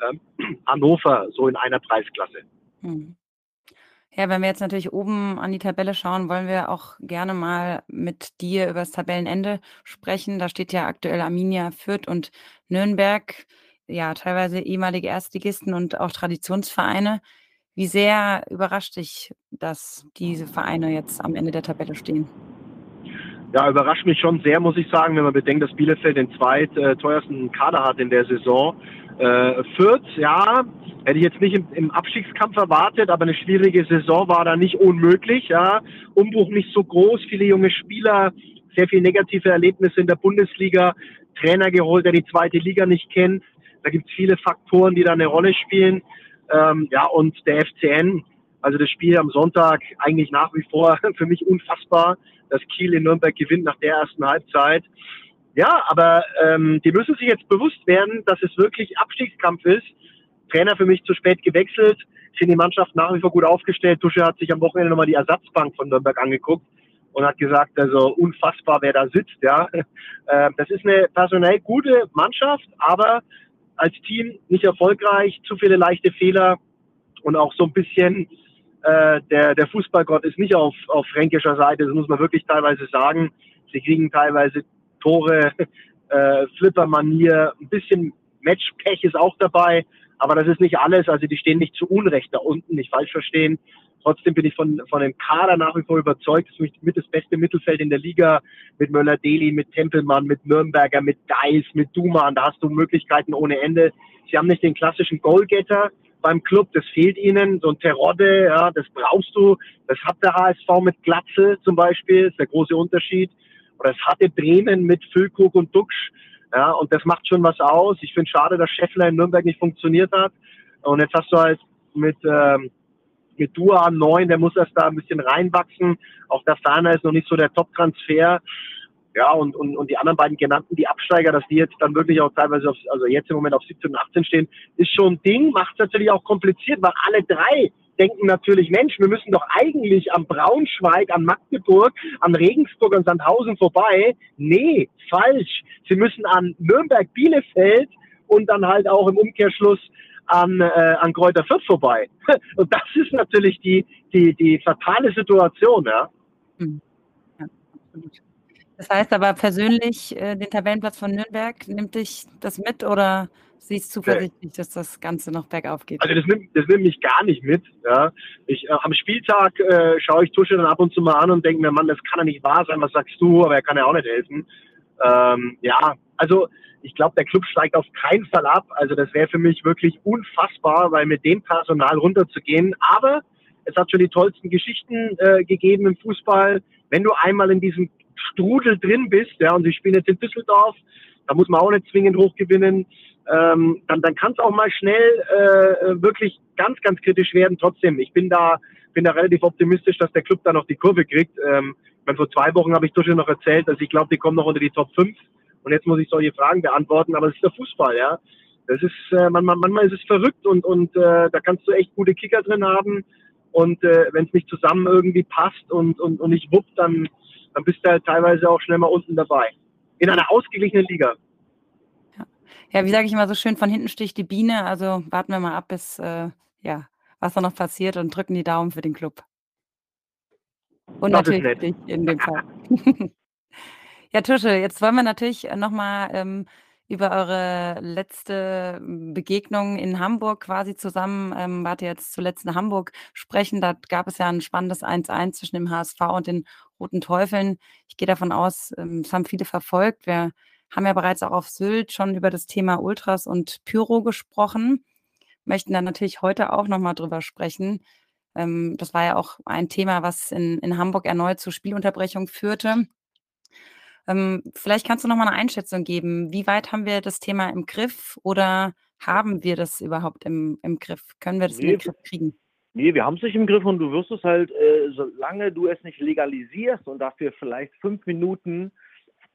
ähm, Hannover, so in einer Preisklasse. Hm. Ja, wenn wir jetzt natürlich oben an die Tabelle schauen, wollen wir auch gerne mal mit dir über das Tabellenende sprechen. Da steht ja aktuell Arminia, Fürth und Nürnberg, ja, teilweise ehemalige Erstligisten und auch Traditionsvereine. Wie sehr überrascht dich, dass diese Vereine jetzt am Ende der Tabelle stehen? Ja, überrascht mich schon sehr, muss ich sagen, wenn man bedenkt, dass Bielefeld den zweitteuersten Kader hat in der Saison. Äh, Fürth, ja, hätte ich jetzt nicht im, im, Abstiegskampf erwartet, aber eine schwierige Saison war da nicht unmöglich. Ja. Umbruch nicht so groß, viele junge Spieler, sehr viele negative Erlebnisse in der Bundesliga, Trainer geholt, der die zweite Liga nicht kennt. Da gibt es viele Faktoren, die da eine Rolle spielen. Ähm, ja, und der FCN, also das Spiel am Sonntag, eigentlich nach wie vor für mich unfassbar, dass Kiel in Nürnberg gewinnt nach der ersten Halbzeit. Ja, aber ähm, die müssen sich jetzt bewusst werden, dass es wirklich Abstiegskampf ist. Trainer für mich zu spät gewechselt. Finde die Mannschaft nach wie vor gut aufgestellt. Tusche hat sich am Wochenende nochmal die Ersatzbank von Nürnberg angeguckt und hat gesagt, also unfassbar, wer da sitzt. Ja, äh, das ist eine personell gute Mannschaft, aber als Team nicht erfolgreich, zu viele leichte Fehler und auch so ein bisschen äh, der, der Fußballgott ist nicht auf, auf fränkischer Seite, das muss man wirklich teilweise sagen. Sie kriegen teilweise Tore, äh, Flipper-Manier, ein bisschen Matchpech ist auch dabei, aber das ist nicht alles. Also die stehen nicht zu Unrecht da unten, nicht falsch verstehen. Trotzdem bin ich von, von dem Kader nach wie vor überzeugt. Das ist mit das beste Mittelfeld in der Liga mit Möller-Deli, mit Tempelmann, mit Nürnberger, mit Geis, mit Duman. Da hast du Möglichkeiten ohne Ende. Sie haben nicht den klassischen Goalgetter beim Club. Das fehlt ihnen. So ein Terodde, ja, das brauchst du. Das hat der HSV mit Glatze zum Beispiel. Das ist der große Unterschied oder es hatte Bremen mit Füllkrug und Duxch. Ja, und das macht schon was aus. Ich finde schade, dass Scheffler in Nürnberg nicht funktioniert hat. Und jetzt hast du halt mit, ähm, mit Dua am neuen, der muss erst da ein bisschen reinwachsen. Auch der Ferner ist noch nicht so der Top-Transfer. Ja, und, und, und die anderen beiden genannten, die Absteiger, dass die jetzt dann wirklich auch teilweise, auf, also jetzt im Moment auf 17 und 18 stehen, ist schon ein Ding, macht es natürlich auch kompliziert, weil alle drei denken natürlich, Mensch, wir müssen doch eigentlich am Braunschweig, an Magdeburg, an Regensburg und Sandhausen vorbei. Nee, falsch. Sie müssen an Nürnberg, Bielefeld und dann halt auch im Umkehrschluss an, äh, an Kräuter Fürth vorbei. Und das ist natürlich die, die, die fatale Situation, ja. Hm. ja das heißt aber persönlich, äh, den Tabellenplatz von Nürnberg, nimmt dich das mit oder siehst zuversichtlich, dass das Ganze noch bergauf geht? Also das nimmt, das nimmt mich gar nicht mit. Ja. Ich, äh, am Spieltag äh, schaue ich Tusche dann ab und zu mal an und denke mir, Mann, das kann ja nicht wahr sein, was sagst du, aber er kann ja auch nicht helfen. Ähm, ja, also ich glaube, der Club steigt auf keinen Fall ab. Also das wäre für mich wirklich unfassbar, weil mit dem Personal runterzugehen. Aber es hat schon die tollsten Geschichten äh, gegeben im Fußball. Wenn du einmal in diesem Strudel drin bist, ja, und sie spielen jetzt in Düsseldorf, da muss man auch nicht zwingend hochgewinnen ähm, dann, dann kann es auch mal schnell äh, wirklich ganz, ganz kritisch werden. Trotzdem, ich bin da, bin da relativ optimistisch, dass der Club da noch die Kurve kriegt. Ähm, meine, vor zwei Wochen habe ich Dusche noch erzählt, dass ich glaube, die kommen noch unter die Top 5. Und jetzt muss ich solche Fragen beantworten, aber es ist der Fußball, ja. Das ist, äh, manchmal, manchmal ist es verrückt und, und äh, da kannst du echt gute Kicker drin haben. Und äh, wenn es nicht zusammen irgendwie passt und, und, und nicht wuppt, dann, dann bist du halt teilweise auch schnell mal unten dabei. In einer ausgeglichenen Liga. Ja, wie sage ich immer so schön, von hinten sticht die Biene. Also warten wir mal ab, bis äh, ja, was da noch passiert und drücken die Daumen für den Club. Und das natürlich in dem Fall. ja, Tusche, jetzt wollen wir natürlich nochmal ähm, über eure letzte Begegnung in Hamburg quasi zusammen. Ähm, wart ihr jetzt zuletzt in Hamburg sprechen? Da gab es ja ein spannendes 1-1 zwischen dem HSV und den Roten Teufeln. Ich gehe davon aus, ähm, es haben viele verfolgt. Wir haben ja bereits auch auf Sylt schon über das Thema Ultras und Pyro gesprochen. Möchten dann natürlich heute auch nochmal drüber sprechen. Ähm, das war ja auch ein Thema, was in, in Hamburg erneut zu Spielunterbrechung führte. Ähm, vielleicht kannst du noch mal eine Einschätzung geben. Wie weit haben wir das Thema im Griff oder haben wir das überhaupt im, im Griff? Können wir das nee, in den Griff kriegen? Nee, wir haben es nicht im Griff und du wirst es halt, äh, solange du es nicht legalisierst und dafür vielleicht fünf Minuten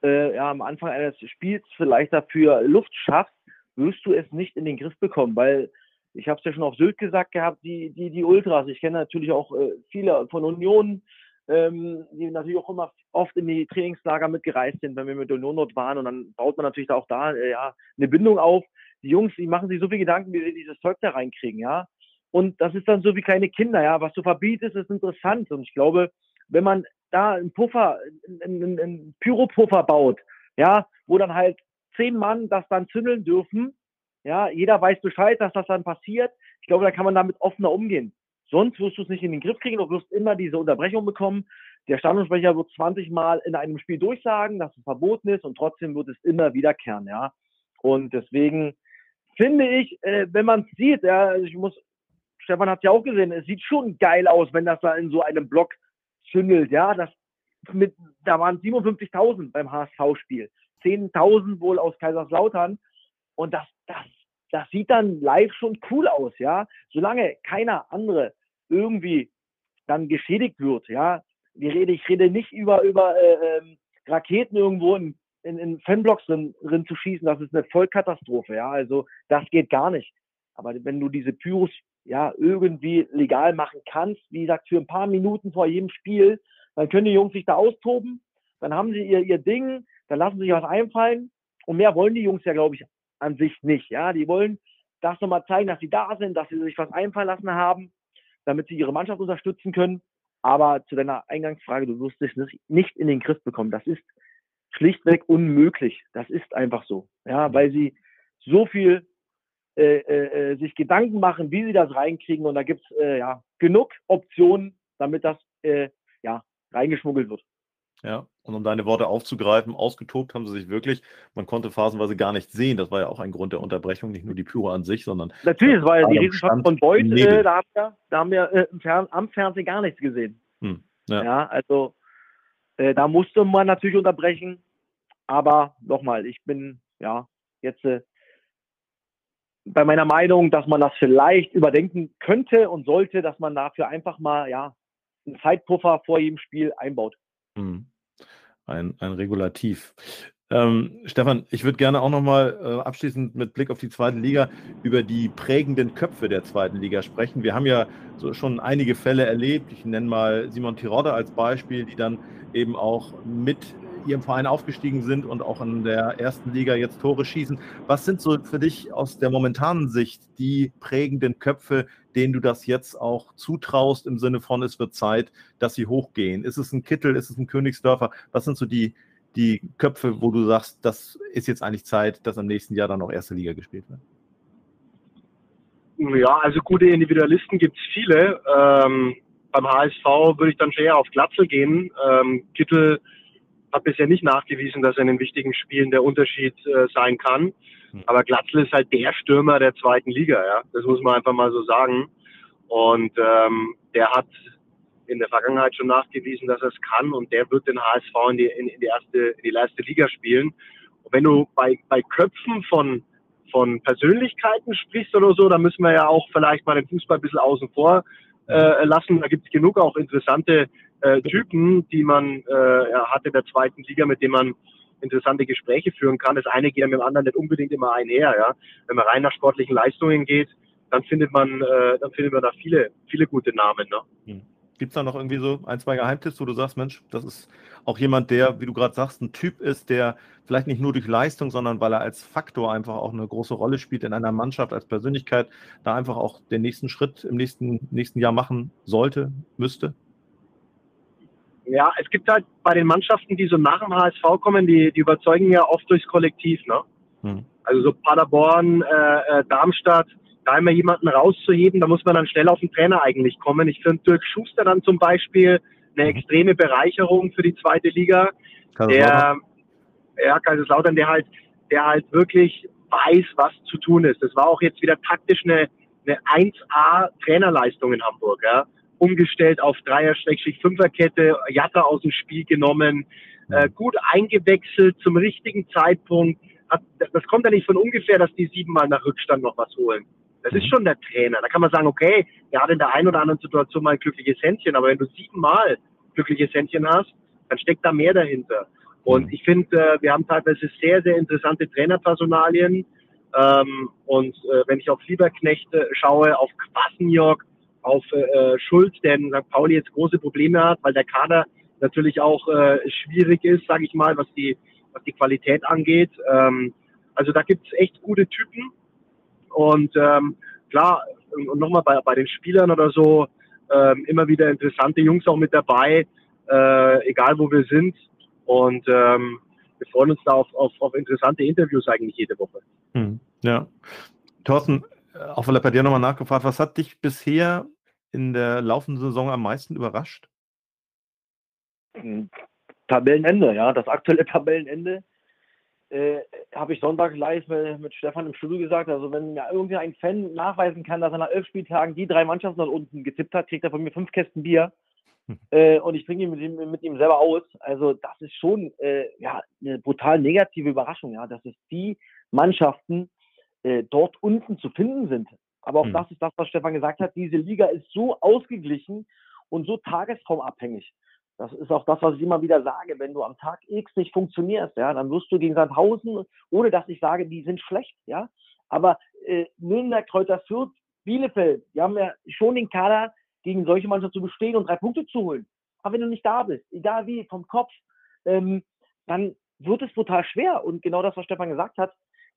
äh, ja, am Anfang eines Spiels vielleicht dafür Luft schaffst, wirst du es nicht in den Griff bekommen, weil ich habe es ja schon auf Sylt gesagt gehabt, die, die, die Ultras, ich kenne natürlich auch äh, viele von Union, ähm, die natürlich auch immer oft in die Trainingslager mitgereist sind, wenn wir mit dort waren. Und dann baut man natürlich auch da äh, ja, eine Bindung auf. Die Jungs, die machen sich so viel Gedanken, wie sie dieses Zeug da reinkriegen, ja. Und das ist dann so wie kleine Kinder, ja. Was du verbietest, ist interessant. Und ich glaube, wenn man da einen Puffer, einen, einen Pyropuffer baut, ja, wo dann halt zehn Mann das dann zündeln dürfen, ja, jeder weiß Bescheid, dass das dann passiert. Ich glaube, da kann man damit offener umgehen. Sonst wirst du es nicht in den Griff kriegen, du wirst immer diese Unterbrechung bekommen. Der Stadionsprecher wird 20 Mal in einem Spiel durchsagen, dass es verboten ist und trotzdem wird es immer wiederkehren, ja. Und deswegen finde ich, äh, wenn man es sieht, ja, also ich muss, Stefan hat ja auch gesehen, es sieht schon geil aus, wenn das da in so einem Block zündelt, ja. Das mit, da waren 57.000 beim HSV-Spiel, 10.000 wohl aus Kaiserslautern und das, das, das sieht dann live schon cool aus, ja. Solange keiner andere irgendwie dann geschädigt wird, ja. Wir rede, ich rede nicht über, über äh, ähm, Raketen irgendwo in, in, in Fanblocks drin, drin zu schießen, das ist eine Vollkatastrophe, ja. Also das geht gar nicht. Aber wenn du diese Pyros ja irgendwie legal machen kannst, wie gesagt, für ein paar Minuten vor jedem Spiel, dann können die Jungs sich da austoben, dann haben sie ihr, ihr Ding, dann lassen sie sich was einfallen. Und mehr wollen die Jungs ja, glaube ich, an sich nicht. Ja, die wollen das nochmal zeigen, dass sie da sind, dass sie sich was einfallen lassen haben damit sie ihre Mannschaft unterstützen können. Aber zu deiner Eingangsfrage, du wirst es nicht in den Griff bekommen. Das ist schlichtweg unmöglich. Das ist einfach so. Ja, weil sie so viel äh, äh, äh sich Gedanken machen, wie sie das reinkriegen. Und da gibt es äh, ja genug Optionen, damit das äh, ja reingeschmuggelt wird. Ja, und um deine Worte aufzugreifen, ausgetobt haben sie sich wirklich. Man konnte phasenweise gar nicht sehen. Das war ja auch ein Grund der Unterbrechung, nicht nur die Pyro an sich, sondern. Natürlich, es war ja die Riesenstadt von Beuth, äh, da haben wir, da haben wir äh, Fern am Fernsehen gar nichts gesehen. Hm, ja. ja. also äh, da musste man natürlich unterbrechen. Aber nochmal, ich bin ja jetzt äh, bei meiner Meinung, dass man das vielleicht überdenken könnte und sollte, dass man dafür einfach mal ja einen Zeitpuffer vor jedem Spiel einbaut. Hm ein, ein Regulativ. Ähm, Stefan, ich würde gerne auch nochmal äh, abschließend mit Blick auf die zweite Liga über die prägenden Köpfe der zweiten Liga sprechen. Wir haben ja so schon einige Fälle erlebt. Ich nenne mal Simon Tirode als Beispiel, die dann eben auch mit ihrem Verein aufgestiegen sind und auch in der ersten Liga jetzt Tore schießen. Was sind so für dich aus der momentanen Sicht die prägenden Köpfe, denen du das jetzt auch zutraust im Sinne von, es wird Zeit, dass sie hochgehen? Ist es ein Kittel, ist es ein Königsdörfer? Was sind so die, die Köpfe, wo du sagst, das ist jetzt eigentlich Zeit, dass im nächsten Jahr dann auch erste Liga gespielt wird? Ja, also gute Individualisten gibt es viele. Ähm, beim HSV würde ich dann schon eher auf Glatzel gehen. Ähm, Kittel hat bisher nicht nachgewiesen, dass er in den wichtigen Spielen der Unterschied äh, sein kann. Hm. Aber Glatzel ist halt der Stürmer der zweiten Liga, ja. Das muss man einfach mal so sagen. Und ähm, der hat in der Vergangenheit schon nachgewiesen, dass er es kann und der wird den HSV in die, in, in die erste, in die erste Liga spielen. Und wenn du bei, bei Köpfen von, von Persönlichkeiten sprichst oder so, dann müssen wir ja auch vielleicht mal den Fußball ein bisschen außen vor äh, lassen. Da gibt es genug auch interessante äh, Typen, die man äh, hat in der zweiten Liga, mit denen man interessante Gespräche führen kann. Das eine geht mit dem anderen nicht unbedingt immer einher. Ja? Wenn man rein nach sportlichen Leistungen geht, dann findet man, äh, dann findet man da viele, viele gute Namen. Ne? Hm. Gibt es da noch irgendwie so ein, zwei Geheimtipps, wo du sagst, Mensch, das ist auch jemand, der, wie du gerade sagst, ein Typ ist, der vielleicht nicht nur durch Leistung, sondern weil er als Faktor einfach auch eine große Rolle spielt in einer Mannschaft, als Persönlichkeit, da einfach auch den nächsten Schritt im nächsten, nächsten Jahr machen sollte, müsste? Ja, es gibt halt bei den Mannschaften, die so nach dem HSV kommen, die, die überzeugen ja oft durchs Kollektiv. Ne? Hm. Also so Paderborn, äh, äh, Darmstadt, da immer jemanden rauszuheben, da muss man dann schnell auf den Trainer eigentlich kommen. Ich finde Dirk Schuster dann zum Beispiel eine mhm. extreme Bereicherung für die zweite Liga. Der, ja, Kaiserslautern, der halt, der halt wirklich weiß, was zu tun ist. Das war auch jetzt wieder taktisch eine, eine 1A Trainerleistung in Hamburg, ja. Umgestellt auf Dreier-Fünferkette, Jatta aus dem Spiel genommen, äh, gut eingewechselt zum richtigen Zeitpunkt. Hat, das kommt ja nicht von ungefähr, dass die siebenmal nach Rückstand noch was holen. Das ist mhm. schon der Trainer. Da kann man sagen, okay, er hat in der einen oder anderen Situation mal ein glückliches Händchen, aber wenn du siebenmal glückliches Händchen hast, dann steckt da mehr dahinter. Und mhm. ich finde, äh, wir haben teilweise sehr, sehr interessante Trainerpersonalien. Ähm, und äh, wenn ich auf Lieberknecht schaue, auf Quassenjörg, auf äh, Schulz, der in St. Pauli jetzt große Probleme hat, weil der Kader natürlich auch äh, schwierig ist, sage ich mal, was die, was die Qualität angeht. Ähm, also da gibt's echt gute Typen. Und ähm, klar, und nochmal bei, bei den Spielern oder so, ähm, immer wieder interessante Jungs auch mit dabei, äh, egal wo wir sind. Und ähm, wir freuen uns da auf, auf, auf interessante Interviews eigentlich jede Woche. Hm, ja. Thorsten, auch weil er bei dir nochmal nachgefragt, was hat dich bisher in der laufenden Saison am meisten überrascht? Hm, Tabellenende, ja, das aktuelle Tabellenende äh, habe ich Sonntag live mit, mit, Stefan im Studio gesagt. Also wenn mir irgendwie ein Fan nachweisen kann, dass er nach elf Spieltagen die drei Mannschaften dort unten getippt hat, kriegt er von mir fünf Kästen Bier. Hm. Äh, und ich trinke ihn mit ihm, mit ihm selber aus. Also das ist schon äh, ja, eine brutal negative Überraschung, ja, dass es die Mannschaften äh, dort unten zu finden sind. Aber auch mhm. das ist das, was Stefan gesagt hat. Diese Liga ist so ausgeglichen und so tagesformabhängig. Das ist auch das, was ich immer wieder sage. Wenn du am Tag X nicht funktionierst, ja, dann wirst du gegen Sandhausen, ohne dass ich sage, die sind schlecht, ja. Aber äh, Nürnberg, Kräuter Fürth, Bielefeld, die haben ja schon den Kader, gegen solche Mannschaften zu bestehen und drei Punkte zu holen. Aber wenn du nicht da bist, egal wie, vom Kopf, ähm, dann wird es total schwer. Und genau das, was Stefan gesagt hat,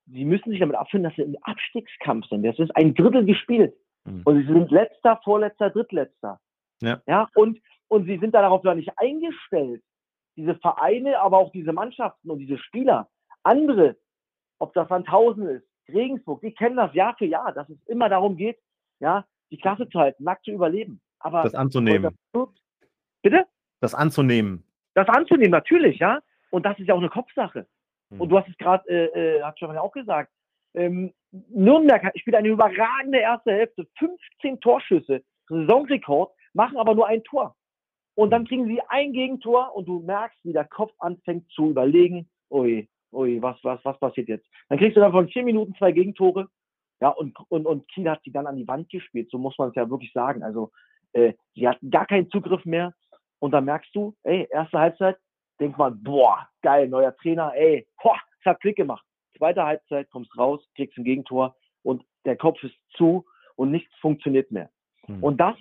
sie müssen sich damit abfinden, dass sie im Abstiegskampf sind. Das ist ein Drittel gespielt. Mhm. Und sie sind letzter, vorletzter, drittletzter. Ja. ja und und sie sind darauf gar nicht eingestellt. Diese Vereine, aber auch diese Mannschaften und diese Spieler, andere, ob das Sandhausen ist, Regensburg, die kennen das Jahr für Jahr, dass es immer darum geht, ja, die Klasse zu halten, nackt zu überleben. Aber das anzunehmen. Das, bitte? Das anzunehmen. Das anzunehmen, natürlich, ja. Und das ist ja auch eine Kopfsache. Hm. Und du hast es gerade, äh, äh, hat schon ja auch gesagt, ähm, Nürnberg spielt eine überragende erste Hälfte, 15 Torschüsse, Saisonrekord, machen aber nur ein Tor. Und dann kriegen sie ein Gegentor und du merkst, wie der Kopf anfängt zu überlegen, ui, ui, was, was, was passiert jetzt? Dann kriegst du dann von vier Minuten zwei Gegentore. Ja, und, und, und Kiel hat sie dann an die Wand gespielt, so muss man es ja wirklich sagen. Also, äh, sie hatten gar keinen Zugriff mehr. Und dann merkst du, ey, erste Halbzeit, denkt man, boah, geil, neuer Trainer, ey, boah, es hat Klick gemacht. Zweite Halbzeit, kommst raus, kriegst ein Gegentor und der Kopf ist zu und nichts funktioniert mehr. Hm. Und das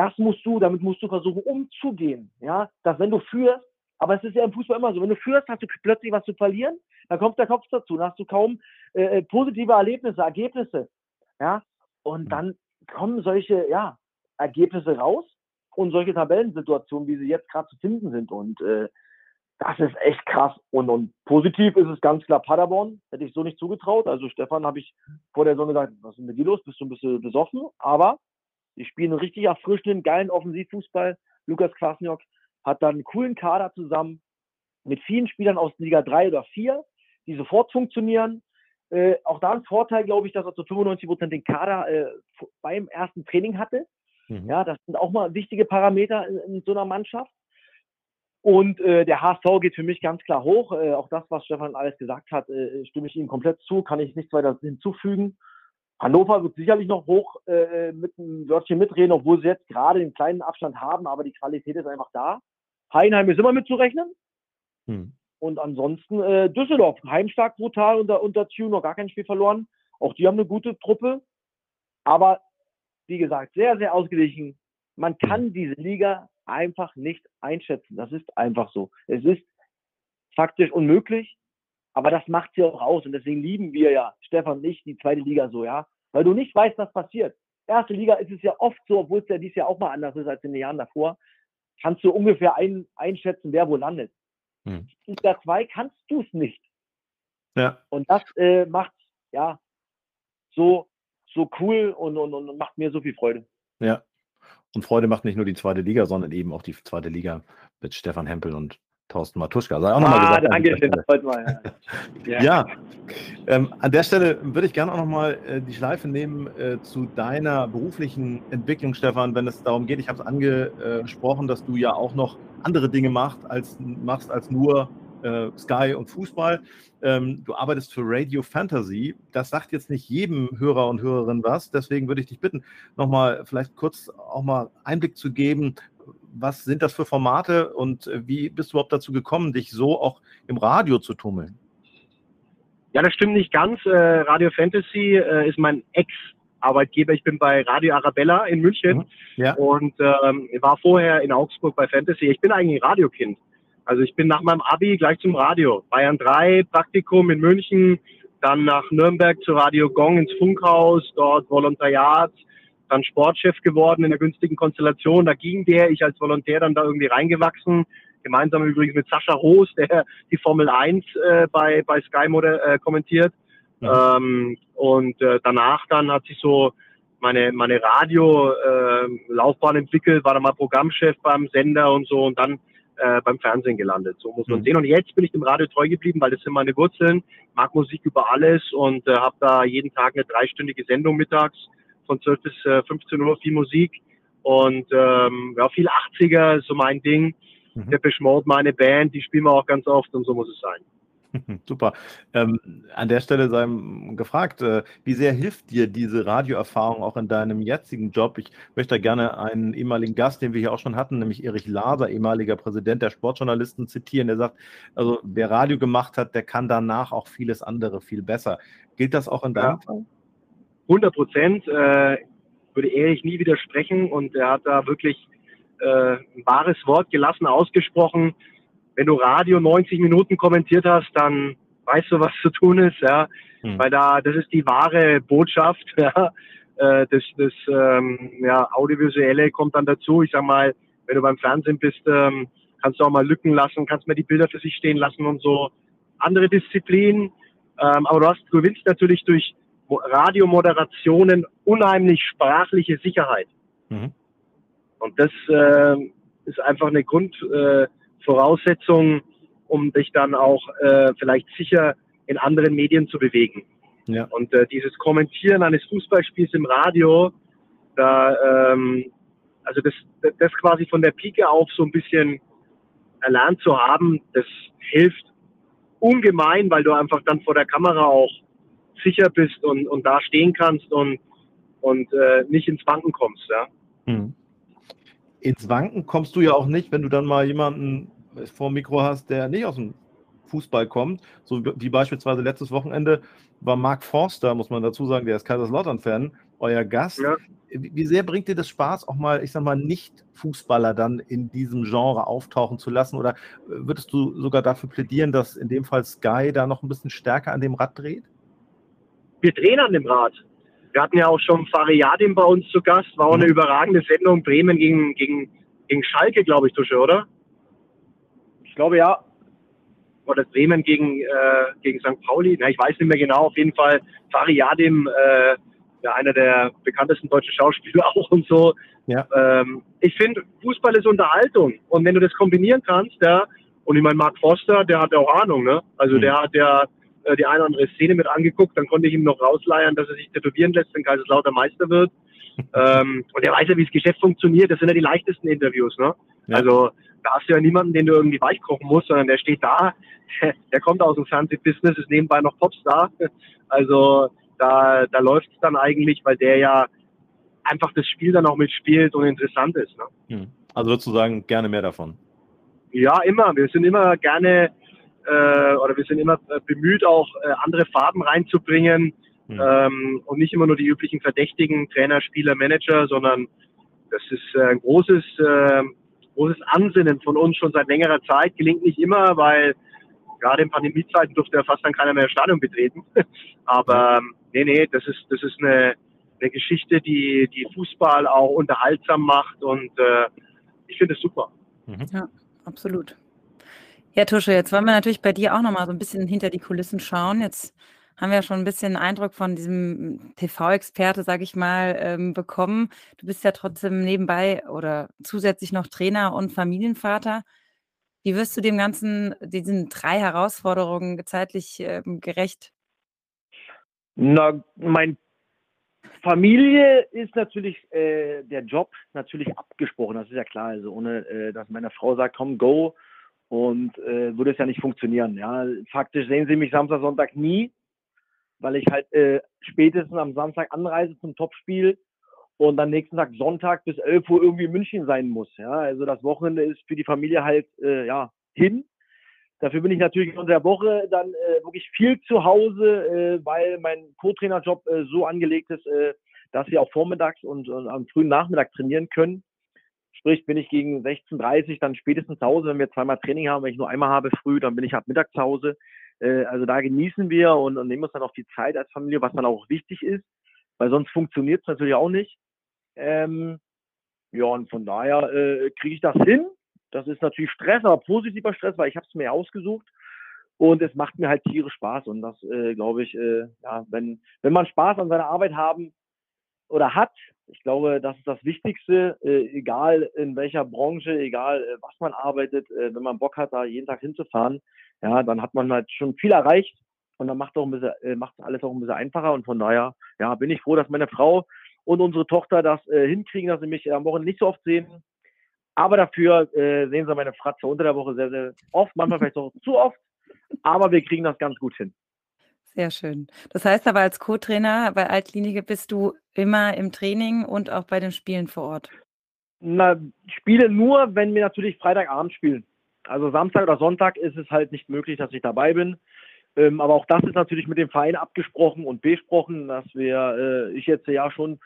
das musst du, damit musst du versuchen umzugehen. Ja, dass wenn du führst, aber es ist ja im Fußball immer so, wenn du führst, hast du plötzlich was zu verlieren, dann kommt der Kopf dazu, dann hast du kaum äh, äh positive Erlebnisse, Ergebnisse. Ja, und mhm. dann kommen solche, ja, Ergebnisse raus und solche Tabellensituationen, wie sie jetzt gerade zu finden sind. Und äh, das ist echt krass. Und, und positiv ist es ganz klar Paderborn. Hätte ich so nicht zugetraut. Also Stefan habe ich vor der Saison gesagt, was ist mit dir los? Bist du ein bisschen besoffen? Aber die spielen richtig erfrischenden, geilen Offensivfußball. Lukas Kwasniok hat dann einen coolen Kader zusammen mit vielen Spielern aus Liga 3 oder 4, die sofort funktionieren. Äh, auch da ein Vorteil, glaube ich, dass er zu 95 Prozent den Kader äh, beim ersten Training hatte. Mhm. Ja, das sind auch mal wichtige Parameter in, in so einer Mannschaft. Und äh, der HSV geht für mich ganz klar hoch. Äh, auch das, was Stefan alles gesagt hat, äh, stimme ich ihm komplett zu, kann ich nichts weiter hinzufügen. Hannover wird sicherlich noch hoch äh, mit einem Wörtchen mitreden, obwohl sie jetzt gerade den kleinen Abstand haben, aber die Qualität ist einfach da. Heidenheim ist immer mitzurechnen. Hm. Und ansonsten äh, Düsseldorf, heimstark brutal unter, unter Tune, noch gar kein Spiel verloren. Auch die haben eine gute Truppe. Aber wie gesagt, sehr, sehr ausgeglichen. Man kann diese Liga einfach nicht einschätzen. Das ist einfach so. Es ist faktisch unmöglich. Aber das macht sie auch aus und deswegen lieben wir ja, Stefan und ich, die zweite Liga so, ja. Weil du nicht weißt, was passiert. Erste Liga ist es ja oft so, obwohl es ja dieses Jahr auch mal anders ist als in den Jahren davor, kannst du ungefähr ein, einschätzen, wer wo landet. Hm. Liga 2 kannst du es nicht. Ja. Und das äh, macht ja so, so cool und, und, und macht mir so viel Freude. Ja. Und Freude macht nicht nur die zweite Liga, sondern eben auch die zweite Liga mit Stefan Hempel und Thorsten Matuschka. Sei auch nochmal ah, gesagt. Danke schön, das freut mal. Ja, ja. Ähm, an der Stelle würde ich gerne auch nochmal äh, die Schleife nehmen äh, zu deiner beruflichen Entwicklung, Stefan, wenn es darum geht. Ich habe es angesprochen, dass du ja auch noch andere Dinge machst als, machst als nur äh, Sky und Fußball. Ähm, du arbeitest für Radio Fantasy. Das sagt jetzt nicht jedem Hörer und Hörerin was. Deswegen würde ich dich bitten, nochmal vielleicht kurz auch mal Einblick zu geben. Was sind das für Formate und wie bist du überhaupt dazu gekommen, dich so auch im Radio zu tummeln? Ja, das stimmt nicht ganz. Äh, Radio Fantasy äh, ist mein Ex-Arbeitgeber. Ich bin bei Radio Arabella in München mhm. ja. und ähm, war vorher in Augsburg bei Fantasy. Ich bin eigentlich Radiokind. Also ich bin nach meinem Abi gleich zum Radio. Bayern 3, Praktikum in München, dann nach Nürnberg zu Radio Gong ins Funkhaus, dort Volontariat, dann Sportchef geworden in der günstigen Konstellation. Da ging der, ich als Volontär dann da irgendwie reingewachsen. Gemeinsam übrigens mit Sascha Roos, der die Formel 1 äh, bei, bei Sky Mode, äh, kommentiert. Ja. Ähm, und äh, danach dann hat sich so meine, meine Radio-Laufbahn äh, entwickelt, war dann mal Programmchef beim Sender und so und dann äh, beim Fernsehen gelandet. So muss man mhm. sehen. Und jetzt bin ich dem Radio treu geblieben, weil das sind meine Wurzeln. Mag Musik über alles und äh, habe da jeden Tag eine dreistündige Sendung mittags von 12 bis äh, 15 Uhr viel Musik und ähm, ja, viel 80er ist so mein Ding. Mhm. Der Mode, meine Band, die spielen wir auch ganz oft und so muss es sein. Super. Ähm, an der Stelle sei gefragt, äh, wie sehr hilft dir diese Radioerfahrung auch in deinem jetzigen Job? Ich möchte gerne einen ehemaligen Gast, den wir hier auch schon hatten, nämlich Erich Laser, ehemaliger Präsident der Sportjournalisten, zitieren. Der sagt, also wer Radio gemacht hat, der kann danach auch vieles andere viel besser. Gilt das auch in deinem ja, Fall? 100 Prozent. Äh, würde Erich nie widersprechen und er hat da wirklich äh, ein wahres Wort gelassen ausgesprochen wenn du Radio 90 Minuten kommentiert hast, dann weißt du, was zu tun ist, ja. Hm. Weil da, das ist die wahre Botschaft, ja. Äh, das, das ähm, ja, Audiovisuelle kommt dann dazu. Ich sag mal, wenn du beim Fernsehen bist, ähm, kannst du auch mal Lücken lassen, kannst mir die Bilder für sich stehen lassen und so. Andere Disziplinen. Ähm, aber du hast, du gewinnst natürlich durch Radiomoderationen unheimlich sprachliche Sicherheit. Mhm. Und das äh, ist einfach eine Grund, äh, Voraussetzung, um dich dann auch äh, vielleicht sicher in anderen Medien zu bewegen. Ja. Und äh, dieses Kommentieren eines Fußballspiels im Radio, da, ähm, also das, das quasi von der Pike auf so ein bisschen erlernt zu haben, das hilft ungemein, weil du einfach dann vor der Kamera auch sicher bist und, und da stehen kannst und, und äh, nicht ins Wanken kommst. Ja. Hm ins Wanken kommst du ja auch nicht, wenn du dann mal jemanden vor dem Mikro hast, der nicht aus dem Fußball kommt. So wie beispielsweise letztes Wochenende war Mark Forster, muss man dazu sagen, der ist Kaiserslautern-Fan, euer Gast. Ja. Wie sehr bringt dir das Spaß, auch mal, ich sag mal, Nicht-Fußballer dann in diesem Genre auftauchen zu lassen? Oder würdest du sogar dafür plädieren, dass in dem Fall Sky da noch ein bisschen stärker an dem Rad dreht? Wir drehen an dem Rad. Wir hatten ja auch schon Fariadim bei uns zu Gast, war auch eine mhm. überragende Sendung. Bremen gegen, gegen, gegen Schalke, glaube ich, Tusche, oder? Ich glaube ja. Oder Bremen gegen, äh, gegen St. Pauli. Na, ich weiß nicht mehr genau. Auf jeden Fall Fariadim, äh, ja, einer der bekanntesten deutschen Schauspieler auch und so. Ja. Ähm, ich finde, Fußball ist Unterhaltung. Und wenn du das kombinieren kannst, ja, und ich meine, Mark Foster, der hat ja auch Ahnung, ne? Also mhm. der hat ja äh, die eine oder andere Szene mit angeguckt. Dann konnte ich ihm noch rausleiern, dass er sich tätowieren lässt, wenn Kaiserslautern Meister wird. ähm, und er weiß ja, wie das Geschäft funktioniert. Das sind ja die leichtesten Interviews. Ne? Ja. Also da hast du ja niemanden, den du irgendwie weichkochen musst, sondern der steht da, der, der kommt aus dem Fernsehbusiness, ist nebenbei noch Popstar. Also da, da läuft es dann eigentlich, weil der ja einfach das Spiel dann auch mitspielt und interessant ist. Ne? Hm. Also würdest du sagen, gerne mehr davon? Ja, immer. Wir sind immer gerne äh, oder wir sind immer äh, bemüht, auch äh, andere Farben reinzubringen mhm. ähm, und nicht immer nur die üblichen Verdächtigen, Trainer, Spieler, Manager, sondern das ist äh, ein großes, äh, großes Ansinnen von uns schon seit längerer Zeit. Gelingt nicht immer, weil gerade in Pandemiezeiten durfte ja fast dann keiner mehr Stadion betreten. Aber ähm, nee, nee, das ist, das ist eine, eine Geschichte, die, die Fußball auch unterhaltsam macht und äh, ich finde es super. Mhm. Ja, absolut. Ja, Tusche, jetzt wollen wir natürlich bei dir auch noch mal so ein bisschen hinter die Kulissen schauen. Jetzt haben wir schon ein bisschen Eindruck von diesem TV-Experte, sage ich mal, ähm, bekommen. Du bist ja trotzdem nebenbei oder zusätzlich noch Trainer und Familienvater. Wie wirst du dem Ganzen, diesen drei Herausforderungen zeitlich ähm, gerecht? Na, mein Familie ist natürlich äh, der Job natürlich abgesprochen, das ist ja klar. Also ohne äh, dass meine Frau sagt, komm, go, und äh, würde es ja nicht funktionieren. Ja, faktisch sehen Sie mich Samstag, Sonntag nie, weil ich halt äh, spätestens am Samstag anreise zum Topspiel und dann nächsten Tag Sonntag bis 11 Uhr irgendwie in München sein muss. Ja, also das Wochenende ist für die Familie halt äh, ja hin. Dafür bin ich natürlich unter der Woche dann äh, wirklich viel zu Hause, äh, weil mein Co-Trainerjob äh, so angelegt ist, äh, dass wir auch vormittags und, und am frühen Nachmittag trainieren können. Sprich, bin ich gegen 16.30 dann spätestens zu Hause, wenn wir zweimal Training haben, wenn ich nur einmal habe früh, dann bin ich ab Mittag zu Hause. Äh, also da genießen wir und, und nehmen uns dann auch die Zeit als Familie, was dann auch wichtig ist, weil sonst funktioniert es natürlich auch nicht. Ähm, ja, und von daher äh, kriege ich das hin. Das ist natürlich Stress, aber positiver Stress, weil ich habe es mir ausgesucht und es macht mir halt tierisch Spaß und das äh, glaube ich, äh, ja, wenn wenn man Spaß an seiner Arbeit haben oder hat, ich glaube, das ist das Wichtigste, äh, egal in welcher Branche, egal äh, was man arbeitet, äh, wenn man Bock hat, da jeden Tag hinzufahren, ja, dann hat man halt schon viel erreicht und dann macht auch ein bisschen, äh, macht alles auch ein bisschen einfacher und von daher, ja, bin ich froh, dass meine Frau und unsere Tochter das äh, hinkriegen, dass sie mich am Wochenende nicht so oft sehen. Aber dafür äh, sehen sie meine Fratze unter der Woche sehr, sehr oft, manchmal vielleicht auch zu oft, aber wir kriegen das ganz gut hin. Sehr schön. Das heißt aber als Co-Trainer bei Altklinike bist du immer im Training und auch bei den Spielen vor Ort? Na, spiele nur, wenn wir natürlich Freitagabend spielen. Also Samstag oder Sonntag ist es halt nicht möglich, dass ich dabei bin. Ähm, aber auch das ist natürlich mit dem Verein abgesprochen und besprochen, dass wir, äh, ich jetzt ja schon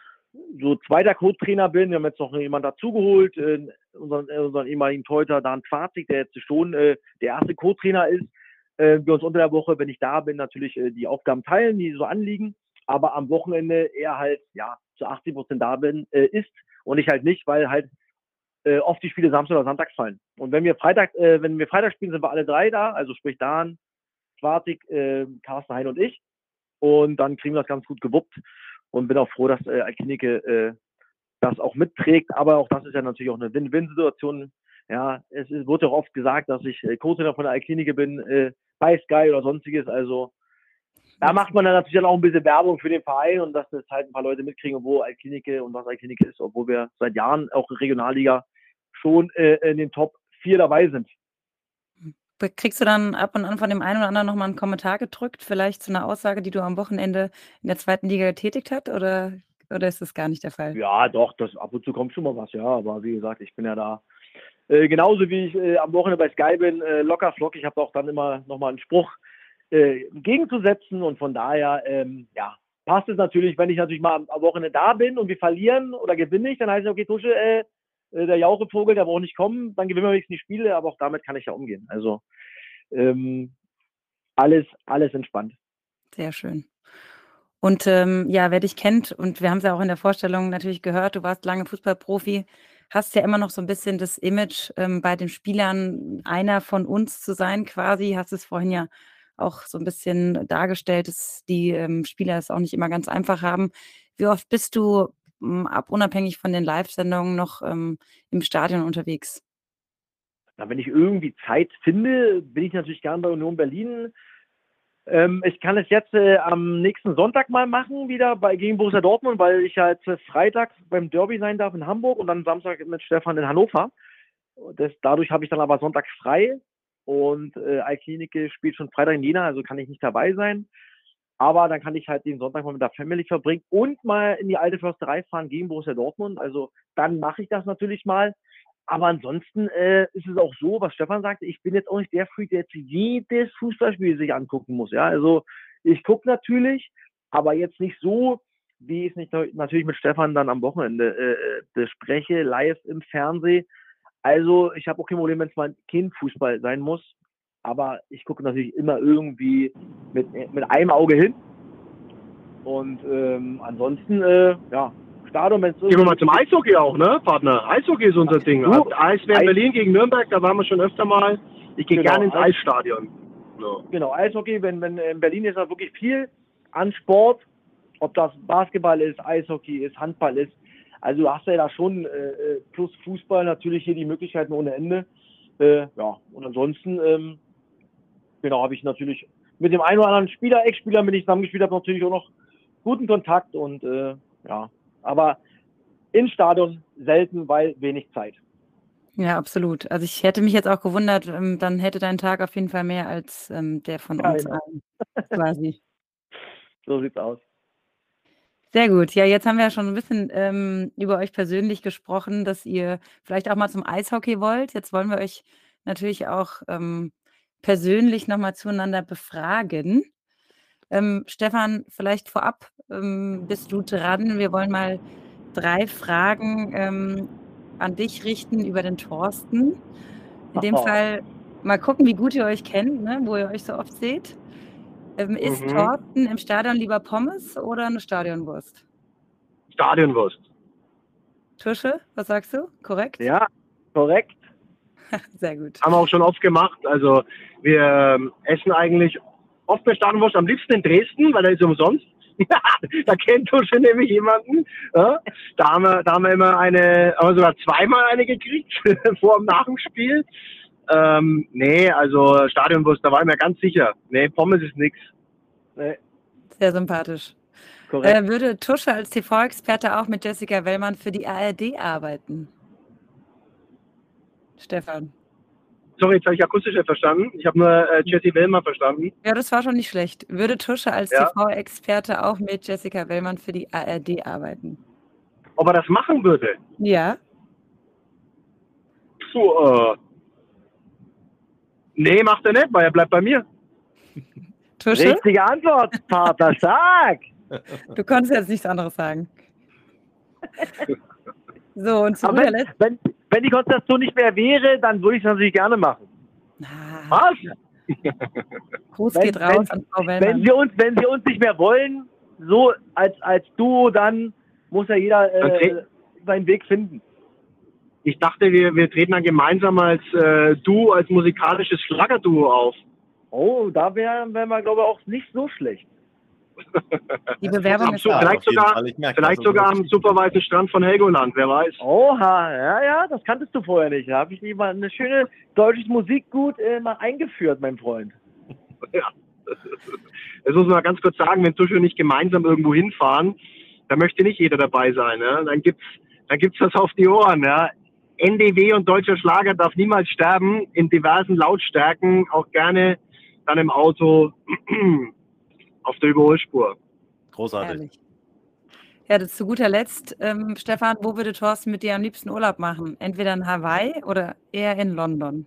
so zweiter Co-Trainer bin. Wir haben jetzt noch jemanden dazugeholt, äh, unseren, äh, unseren ehemaligen Teuter Dan Fazig, der jetzt schon äh, der erste Co-Trainer ist äh, wir uns unter der Woche, wenn ich da bin, natürlich äh, die Aufgaben teilen, die so anliegen, aber am Wochenende eher halt, ja, zu 80 Prozent da bin, äh, ist und ich halt nicht, weil halt äh, oft die Spiele Samstag oder Sonntag fallen. Und wenn wir Freitag, äh, wenn wir Freitag spielen, sind wir alle drei da, also sprich Dan, Schwartig, äh, Carsten Hein und ich. Und dann kriegen wir das ganz gut gewuppt und bin auch froh, dass äh, Alkinike äh, das auch mitträgt. Aber auch das ist ja natürlich auch eine Win-Win-Situation. Ja, es wurde auch oft gesagt, dass ich äh, Co-Trainer von der Alklinike bin. Äh, bei Sky oder sonstiges. Also da macht man dann natürlich auch ein bisschen Werbung für den Verein und dass das halt ein paar Leute mitkriegen, wo Alklinike und was Alklinike ist, obwohl wir seit Jahren auch in Regionalliga schon äh, in den Top 4 dabei sind. Kriegst du dann ab und an von dem einen oder anderen nochmal einen Kommentar gedrückt, vielleicht zu einer Aussage, die du am Wochenende in der zweiten Liga getätigt hast, oder, oder ist das gar nicht der Fall? Ja, doch, das ab und zu kommt schon mal was, ja, aber wie gesagt, ich bin ja da äh, genauso wie ich äh, am Wochenende bei Sky bin, äh, locker flock. Ich habe auch dann immer nochmal einen Spruch äh, gegenzusetzen und von daher, ähm, ja, passt es natürlich, wenn ich natürlich mal am, am, Wochenende da bin und wir verlieren oder gewinne ich, dann heißt es, okay, Tusche, äh, äh, der Jauchevogel, der braucht nicht kommen, dann gewinnen wir wenigstens die Spiele, aber auch damit kann ich ja umgehen. Also ähm, alles, alles entspannt. Sehr schön. Und ähm, ja, wer dich kennt, und wir haben es ja auch in der Vorstellung natürlich gehört, du warst lange Fußballprofi, hast ja immer noch so ein bisschen das Image ähm, bei den Spielern, einer von uns zu sein quasi. Hast es vorhin ja auch so ein bisschen dargestellt, dass die ähm, Spieler es auch nicht immer ganz einfach haben. Wie oft bist du ähm, ab unabhängig von den Live-Sendungen noch ähm, im Stadion unterwegs? Na, wenn ich irgendwie Zeit finde, bin ich natürlich gern bei Union Berlin. Ähm, ich kann es jetzt äh, am nächsten Sonntag mal machen, wieder bei, gegen Borussia Dortmund, weil ich jetzt äh, Freitag beim Derby sein darf in Hamburg und dann Samstag mit Stefan in Hannover. Das, dadurch habe ich dann aber Sonntag frei und äh, spielt schon Freitag in Jena, also kann ich nicht dabei sein. Aber dann kann ich halt den Sonntag mal mit der Family verbringen und mal in die alte Försterei fahren gegen Borussia Dortmund. Also dann mache ich das natürlich mal. Aber ansonsten äh, ist es auch so, was Stefan sagte, ich bin jetzt auch nicht der Freak, der jetzt jedes Fußballspiel sich angucken muss. Ja, also ich gucke natürlich, aber jetzt nicht so, wie ich es nicht natürlich mit Stefan dann am Wochenende äh, bespreche, live im Fernsehen. Also ich habe auch kein Problem, wenn es mal kein Fußball sein muss. Aber ich gucke natürlich immer irgendwie mit, mit einem Auge hin. Und ähm, ansonsten, äh, ja, Stadion, wenn es Gehen wir mal zum Eishockey auch, ne, Partner? Eishockey ist unser Ding. Du, Eisbär Eis Berlin gegen Nürnberg, da waren wir schon öfter mal. Ich gehe genau, gerne ins Eisstadion. So. Genau, Eishockey, wenn, wenn in Berlin ist da wirklich viel an Sport, ob das Basketball ist, Eishockey ist, Handball ist. Also du hast ja da schon äh, äh, plus Fußball natürlich hier die Möglichkeiten ohne Ende. Äh, ja, und ansonsten, ähm, genau, habe ich natürlich mit dem einen oder anderen Spieler, Ex-Spieler, mit dem ich zusammengespielt habe, natürlich auch noch guten Kontakt und äh, ja, aber im Stadion selten, weil wenig Zeit. Ja, absolut. Also ich hätte mich jetzt auch gewundert, ähm, dann hätte dein Tag auf jeden Fall mehr als ähm, der von ja, uns genau. allen quasi. So sieht's aus. Sehr gut. Ja, jetzt haben wir ja schon ein bisschen ähm, über euch persönlich gesprochen, dass ihr vielleicht auch mal zum Eishockey wollt. Jetzt wollen wir euch natürlich auch ähm, persönlich nochmal zueinander befragen. Ähm, Stefan, vielleicht vorab ähm, bist du dran. Wir wollen mal drei Fragen ähm, an dich richten über den Thorsten. In dem oh. Fall mal gucken, wie gut ihr euch kennt, ne, wo ihr euch so oft seht. Ähm, ist mhm. Thorsten im Stadion lieber Pommes oder eine Stadionwurst? Stadionwurst. Tusche, was sagst du? Korrekt? Ja, korrekt. Sehr gut. Haben wir auch schon oft gemacht. Also wir ähm, essen eigentlich oft bei Stadionwurst, am liebsten in Dresden, weil da ist umsonst. da kennt Tusche nämlich jemanden. Ja? Da, haben wir, da haben wir immer eine, aber sogar zweimal eine gekriegt, vor und nach dem Spiel. Ähm, nee, also Stadionbus, da war ich mir ganz sicher. Nee, Pommes ist nix. Nee. Sehr sympathisch. Äh, würde Tusche als TV-Experte auch mit Jessica Wellmann für die ARD arbeiten? Stefan. Sorry, jetzt habe ich akustisch nicht verstanden. Ich habe nur äh, Jessie Wellmann verstanden. Ja, das war schon nicht schlecht. Würde Tusche als ja. TV-Experte auch mit Jessica Wellmann für die ARD arbeiten? Ob er das machen würde? Ja. Puh, äh, Nee, macht er nicht, weil er bleibt bei mir. Tusche? Richtige Antwort, Vater, sag! Du konntest jetzt nichts anderes sagen. So, und zu guter Letzt. Wenn, wenn die Konstellation nicht mehr wäre, dann würde ich es natürlich gerne machen. Ah, Was? Gruß geht raus wenn, an Frau Wellmann. Wenn sie, uns, wenn sie uns nicht mehr wollen, so als, als Duo, dann muss ja jeder äh, seinen Weg finden. Ich dachte, wir, wir treten dann gemeinsam als äh, Duo, als musikalisches Schlagerduo auf. Oh, da wären wär wir, glaube ich, auch nicht so schlecht. Die Bewerbung ist da. Vielleicht sogar, vielleicht sogar am super weißen Strand von Helgoland, wer weiß. Oha, ja, ja, das kanntest du vorher nicht. Da habe ich lieber eine schöne deutsche Musikgut äh, mal eingeführt, mein Freund. Ja. Das muss man ganz kurz sagen, wenn Tusche nicht gemeinsam irgendwo hinfahren, da möchte nicht jeder dabei sein. Ja? Dann gibt's dann gibt's das auf die Ohren. Ja? NDW und deutscher Schlager darf niemals sterben, in diversen Lautstärken, auch gerne dann im Auto auf der Überholspur. Großartig. Herrlich. Ja, das zu guter Letzt, ähm, Stefan, wo würde Thorsten mit dir am liebsten Urlaub machen? Entweder in Hawaii oder eher in London?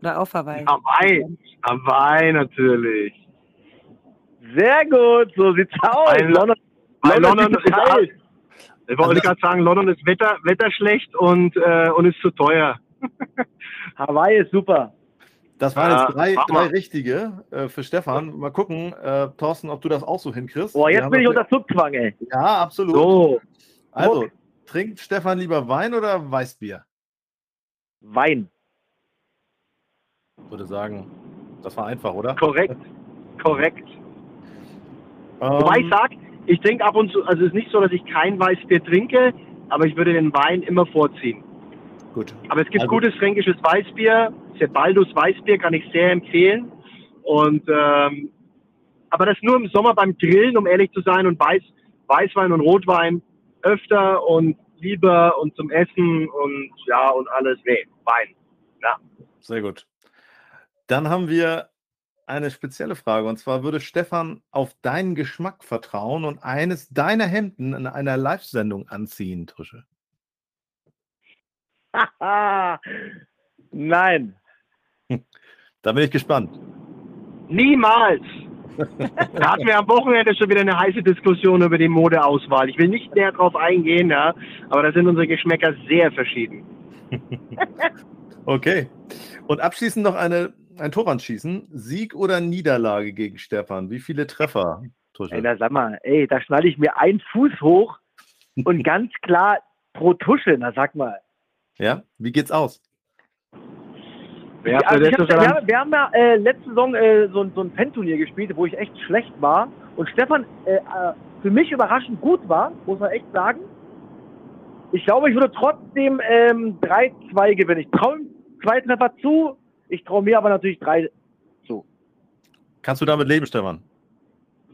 Oder auf Hawaii? Hawaii, Hawaii natürlich. Sehr gut, so sieht's aus. Weil London, London, London ist, ist ich wollte also, gerade sagen, London ist Wetter, Wetter schlecht und, äh, und ist zu teuer. Hawaii ist super. Das waren jetzt drei, drei richtige äh, für Stefan. Mal gucken, äh, Thorsten, ob du das auch so hinkriegst. Boah, jetzt bin ich unter Zugzwang, ey. Ja, absolut. So. Also, trinkt Stefan lieber Wein oder Weißbier? Wein. Ich würde sagen, das war einfach, oder? Korrekt. Korrekt. Ähm, Wobei ich sage, ich trinke ab und zu, also es ist nicht so, dass ich kein Weißbier trinke, aber ich würde den Wein immer vorziehen. Gut. Aber es gibt also. gutes fränkisches Weißbier, Sebaldus Weißbier kann ich sehr empfehlen. Und ähm, aber das nur im Sommer beim Grillen, um ehrlich zu sein, und Weiß, Weißwein und Rotwein öfter und lieber und zum Essen und ja und alles. Nee, Wein. Ja. Sehr gut. Dann haben wir eine spezielle Frage. Und zwar würde Stefan auf deinen Geschmack vertrauen und eines deiner Hemden in einer Live-Sendung anziehen, Tusche? Nein. Da bin ich gespannt. Niemals. da hatten wir am Wochenende schon wieder eine heiße Diskussion über die Modeauswahl. Ich will nicht näher drauf eingehen, ja, aber da sind unsere Geschmäcker sehr verschieden. okay. Und abschließend noch eine ein Torwand schießen. Sieg oder Niederlage gegen Stefan? Wie viele Treffer? Tusche? Ey, da sag mal, ey, da schnalle ich mir einen Fuß hoch und ganz klar pro Tusche, na sag mal. Ja, wie geht's aus? Ja, also hab, wir, wir, haben ja äh, letzte Saison äh, so, so ein Pen-Turnier gespielt, wo ich echt schlecht war. Und Stefan äh, äh für mich überraschend gut war, muss man echt sagen. Ich glaube, ich würde trotzdem ähm, 3-2 gewinnen. Ich traue zwei Treffer zu, ich traue mir aber natürlich drei zu. Kannst du damit leben, Stefan?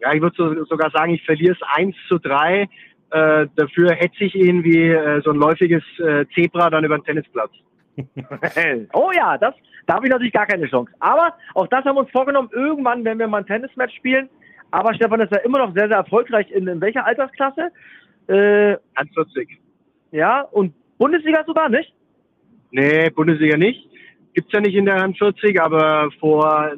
Ja, ich würde sogar sagen, ich verliere es 1 zu 3. Äh, dafür hetze ich ihn wie äh, so ein läufiges äh, Zebra dann über den Tennisplatz. oh ja, das, da habe ich natürlich gar keine Chance. Aber auch das haben wir uns vorgenommen, irgendwann, wenn wir mal ein Tennismatch spielen. Aber Stefan ist ja immer noch sehr, sehr erfolgreich. In, in welcher Altersklasse? Äh, 41. Ja, und Bundesliga sogar, nicht? Nee, Bundesliga nicht. Gibt's ja nicht in der Hand 40, aber vor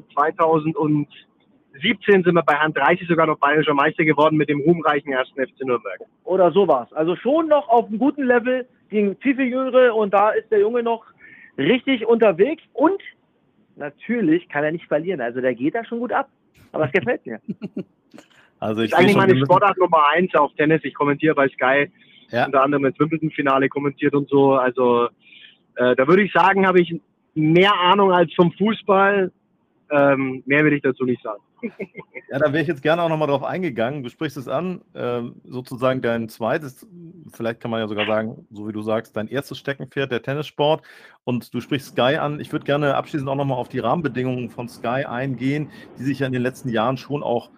2017 sind wir bei Hand 30 sogar noch bayerischer Meister geworden mit dem ruhmreichen ersten FC Nürnberg. Oder sowas. Also schon noch auf einem guten Level gegen viel, viel Jüngere und da ist der Junge noch richtig unterwegs und natürlich kann er nicht verlieren. Also der geht da schon gut ab. Aber es gefällt mir. Also ich das ist eigentlich meine Sportart Nummer eins auf Tennis. Ich kommentiere bei Sky ja. unter anderem das Wimbledon-Finale kommentiert und so. Also äh, da würde ich sagen, habe ich mehr Ahnung als vom Fußball. Ähm, mehr will ich dazu nicht sagen. Ja, da wäre ich jetzt gerne auch nochmal drauf eingegangen. Du sprichst es an, äh, sozusagen dein zweites, vielleicht kann man ja sogar sagen, so wie du sagst, dein erstes Steckenpferd, der Tennissport. Und du sprichst Sky an. Ich würde gerne abschließend auch nochmal auf die Rahmenbedingungen von Sky eingehen, die sich ja in den letzten Jahren schon auch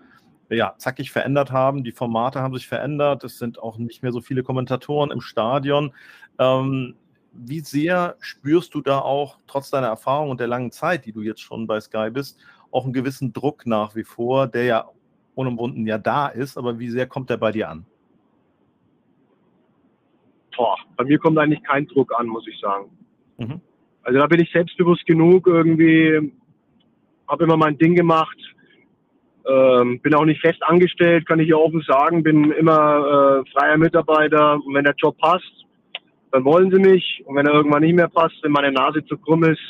ja, zackig verändert haben. Die Formate haben sich verändert. Es sind auch nicht mehr so viele Kommentatoren im Stadion. Ähm, wie sehr spürst du da auch, trotz deiner Erfahrung und der langen Zeit, die du jetzt schon bei Sky bist, auch einen gewissen Druck nach wie vor, der ja unumwunden ja da ist, aber wie sehr kommt der bei dir an? Boah, bei mir kommt eigentlich kein Druck an, muss ich sagen. Mhm. Also da bin ich selbstbewusst genug, irgendwie habe immer mein Ding gemacht, ähm, bin auch nicht fest angestellt, kann ich ja offen sagen, bin immer äh, freier Mitarbeiter und wenn der Job passt, dann wollen sie mich und wenn er irgendwann nicht mehr passt, wenn meine Nase zu krumm ist,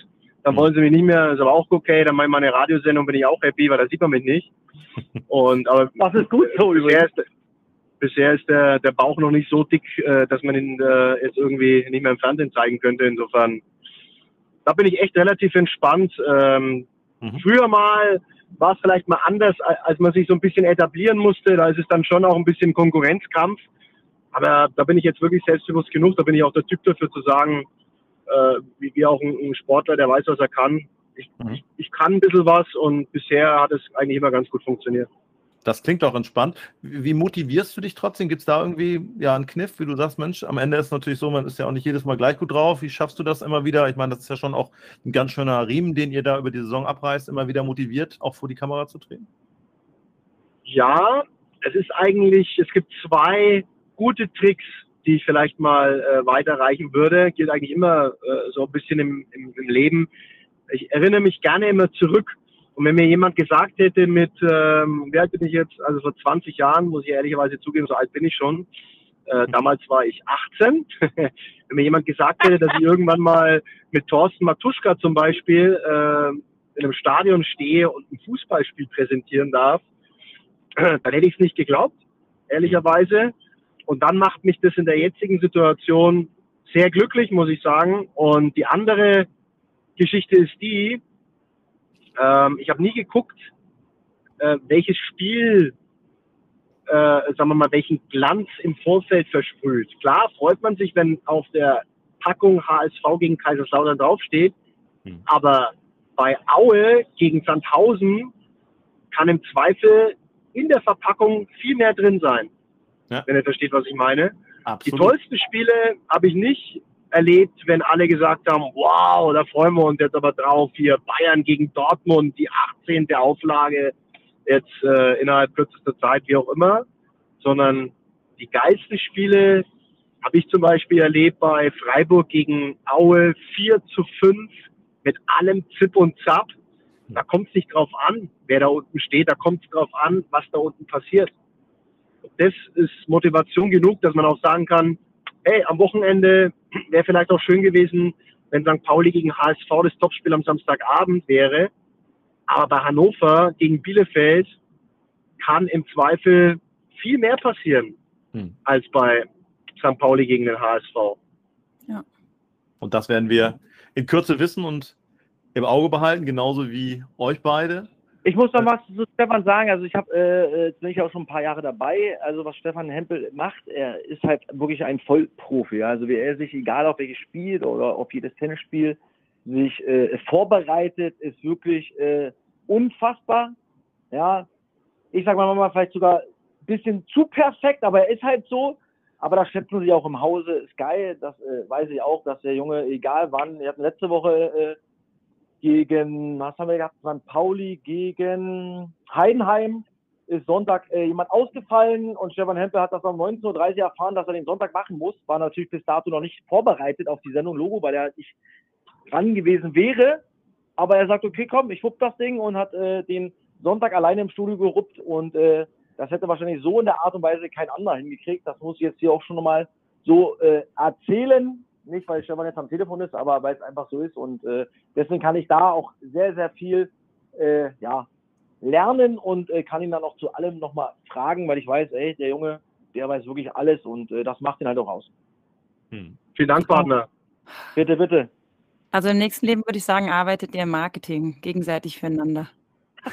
dann wollen sie mich nicht mehr, ist aber auch okay, dann mache ich meine Radiosendung, bin ich auch happy, weil da sieht man mich nicht. Und aber das ist gut so bisher ist, bisher ist der, der Bauch noch nicht so dick, äh, dass man ihn äh, jetzt irgendwie nicht mehr im Fernsehen zeigen könnte. Insofern, da bin ich echt relativ entspannt. Ähm, mhm. Früher mal war es vielleicht mal anders, als man sich so ein bisschen etablieren musste. Da ist es dann schon auch ein bisschen Konkurrenzkampf. Aber da bin ich jetzt wirklich selbstbewusst genug. Da bin ich auch der Typ dafür zu sagen, äh, wie, wie auch ein, ein, Sportler, der weiß, was er kann. Ich, mhm. ich, ich kann ein bisschen was und bisher hat es eigentlich immer ganz gut funktioniert. Das klingt auch entspannt. Wie motivierst du dich trotzdem? Gibt es da irgendwie ja einen Kniff, wie du sagst, Mensch, am Ende ist natürlich so, man ist ja auch nicht jedes Mal gleich gut drauf. Wie schaffst du das immer wieder? Ich meine, das ist ja schon auch ein ganz schöner Riemen, den ihr da über die Saison abreißt, immer wieder motiviert, auch vor die Kamera zu treten? Ja, es ist eigentlich, es gibt zwei gute Tricks, die ich vielleicht mal äh, weiterreichen würde, gilt eigentlich immer äh, so ein bisschen im, im, im Leben. Ich erinnere mich gerne immer zurück. Und wenn mir jemand gesagt hätte mit, ähm, wie alt bin ich jetzt, also vor 20 Jahren, muss ich ehrlicherweise zugeben, so alt bin ich schon. Äh, damals war ich 18. wenn mir jemand gesagt hätte, dass ich irgendwann mal mit Thorsten Matuschka zum Beispiel äh, in einem Stadion stehe und ein Fußballspiel präsentieren darf, dann hätte ich es nicht geglaubt, ehrlicherweise. Und dann macht mich das in der jetzigen Situation sehr glücklich, muss ich sagen. Und die andere Geschichte ist die, ähm, ich habe nie geguckt, äh, welches Spiel, äh, sagen wir mal, welchen Glanz im Vorfeld versprüht. Klar freut man sich, wenn auf der Packung HSV gegen Kaiserslautern draufsteht, hm. aber bei Aue gegen Sandhausen kann im Zweifel in der Verpackung viel mehr drin sein ja. wenn ihr versteht, was ich meine. Absolut. Die tollsten Spiele habe ich nicht erlebt, wenn alle gesagt haben, wow, da freuen wir uns jetzt aber drauf, hier Bayern gegen Dortmund, die 18. Auflage, jetzt äh, innerhalb kürzester Zeit, wie auch immer, sondern die geilsten Spiele habe ich zum Beispiel erlebt bei Freiburg gegen Aue 4 zu 5 mit allem Zip und Zap. Da kommt es nicht drauf an, wer da unten steht, da kommt es drauf an, was da unten passiert das ist Motivation genug, dass man auch sagen kann, hey, am Wochenende wäre vielleicht auch schön gewesen, wenn St. Pauli gegen HSV das Topspiel am Samstagabend wäre. Aber bei Hannover gegen Bielefeld kann im Zweifel viel mehr passieren hm. als bei St. Pauli gegen den HSV. Ja. Und das werden wir in Kürze wissen und im Auge behalten, genauso wie euch beide. Ich muss noch was zu Stefan sagen. Also ich habe, äh, jetzt bin ich auch schon ein paar Jahre dabei. Also was Stefan Hempel macht, er ist halt wirklich ein Vollprofi. Also wie er sich, egal auf welches Spiel oder auf jedes Tennisspiel, sich äh, vorbereitet, ist wirklich äh, unfassbar. Ja, ich sag mal, mal vielleicht sogar ein bisschen zu perfekt, aber er ist halt so. Aber da schätzen sie auch im Hause, ist geil. Das äh, weiß ich auch, dass der Junge, egal wann, wir hatten letzte Woche äh, gegen, was haben wir gehabt, St. Pauli gegen Heidenheim ist Sonntag äh, jemand ausgefallen und Stefan Hempel hat das um 19.30 Uhr erfahren, dass er den Sonntag machen muss. War natürlich bis dato noch nicht vorbereitet auf die Sendung Logo, weil er nicht dran gewesen wäre. Aber er sagt, okay, komm, ich wupp das Ding und hat äh, den Sonntag alleine im Studio geruppt und äh, das hätte wahrscheinlich so in der Art und Weise kein anderer hingekriegt. Das muss ich jetzt hier auch schon nochmal so äh, erzählen nicht weil Stefan jetzt am Telefon ist, aber weil es einfach so ist. Und äh, deswegen kann ich da auch sehr, sehr viel äh, ja, lernen und äh, kann ihn dann auch zu allem nochmal fragen, weil ich weiß, ey, der Junge, der weiß wirklich alles und äh, das macht ihn halt auch aus. Hm. Vielen Dank, Partner. Bitte, bitte. Also im nächsten Leben würde ich sagen, arbeitet ihr im Marketing gegenseitig füreinander.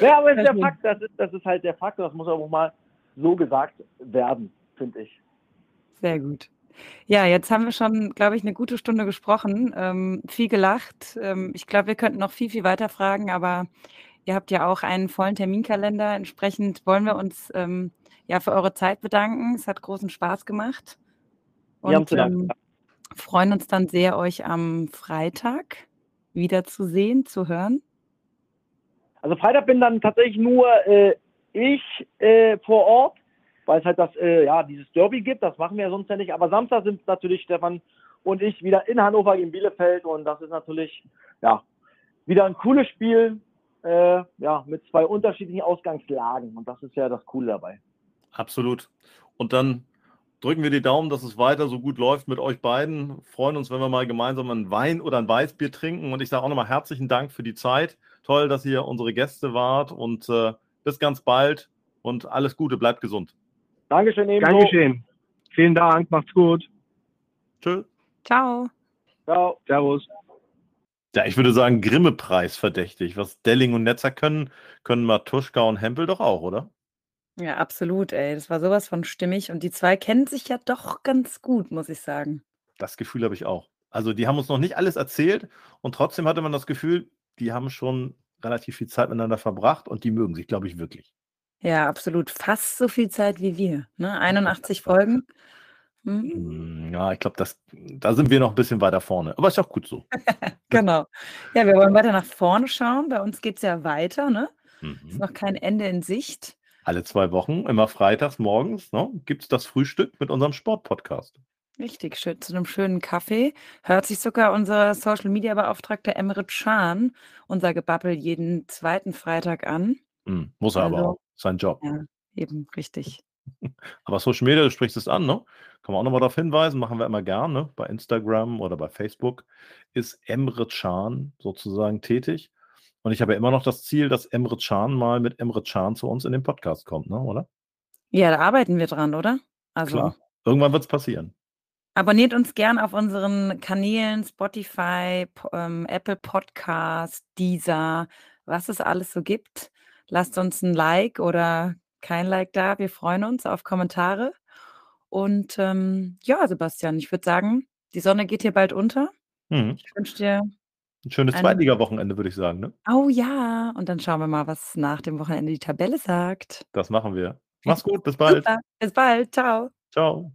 ja, aber ist der Fakt, das ist, das ist halt der Fakt, das muss auch mal so gesagt werden, finde ich. Sehr gut. Ja, jetzt haben wir schon, glaube ich, eine gute Stunde gesprochen, ähm, viel gelacht. Ähm, ich glaube, wir könnten noch viel, viel weiter fragen, aber ihr habt ja auch einen vollen Terminkalender. Entsprechend wollen wir uns ähm, ja für eure Zeit bedanken. Es hat großen Spaß gemacht. Und ähm, freuen uns dann sehr, euch am Freitag wiederzusehen, zu hören. Also Freitag bin dann tatsächlich nur äh, ich äh, vor Ort weil es halt das, äh, ja, dieses Derby gibt. Das machen wir ja sonst ja nicht. Aber Samstag sind natürlich Stefan und ich wieder in Hannover gegen Bielefeld und das ist natürlich, ja, wieder ein cooles Spiel, äh, ja, mit zwei unterschiedlichen Ausgangslagen und das ist ja das Coole dabei. Absolut. Und dann drücken wir die Daumen, dass es weiter so gut läuft mit euch beiden. Freuen uns, wenn wir mal gemeinsam einen Wein oder ein Weißbier trinken. Und ich sage auch nochmal herzlichen Dank für die Zeit. Toll, dass ihr unsere Gäste wart und äh, bis ganz bald und alles Gute, bleibt gesund. Dankeschön, ebenso. Dankeschön. Vielen Dank, macht's gut. Tschüss. Ciao. Ciao. Servus. Ja, ich würde sagen, Grimme-Preis verdächtig. Was Delling und Netzer können, können Matuschka und Hempel doch auch, oder? Ja, absolut, ey. Das war sowas von stimmig. Und die zwei kennen sich ja doch ganz gut, muss ich sagen. Das Gefühl habe ich auch. Also, die haben uns noch nicht alles erzählt und trotzdem hatte man das Gefühl, die haben schon relativ viel Zeit miteinander verbracht und die mögen sich, glaube ich, wirklich. Ja, absolut. Fast so viel Zeit wie wir, ne? 81 Folgen. Mhm. Hm, ja, ich glaube, da sind wir noch ein bisschen weiter vorne. Aber ist auch gut so. Genau. Ja, wir wollen weiter nach vorne schauen. Bei uns geht es ja weiter, ne? Ist Mhm. noch kein Ende in Sicht. Alle zwei Wochen, immer freitags morgens, ne, gibt es das Frühstück mit unserem Sportpodcast. Richtig, schön zu einem schönen Kaffee. Hört sich sogar unser Social-Media-Beauftragter Emre Can unser Gebabbel jeden zweiten Freitag an. Mhm, muss er aber Also auch. Sein Job. Ja, eben, richtig. Aber Social Media, du sprichst es an, ne? Kann man auch nochmal darauf hinweisen, machen wir immer gerne, ne? Bei Instagram oder bei Facebook ist Emre Can sozusagen tätig. Und ich habe ja immer noch das Ziel, dass Emre Can mal mit Emre Can zu uns in den Podcast kommt, ne, oder? Ja, da arbeiten wir dran, oder? Also Klar. Irgendwann wird es passieren. abonniert uns gern auf unseren Kanälen Spotify, po- ähm, Apple Podcast, Deezer, was es alles so gibt. Lasst uns ein Like oder kein Like da. Wir freuen uns auf Kommentare. Und ähm, ja, Sebastian, ich würde sagen, die Sonne geht hier bald unter. Mhm. Ich wünsche dir, Ein schönes Ein- Zweitliga-Wochenende, würde ich sagen, ne? oh ja, und dann schauen wir mal, was nach dem Wochenende die Tabelle sagt. Das machen wir. Mach's gut, bis bald. Super, bis bald, ciao. Ciao.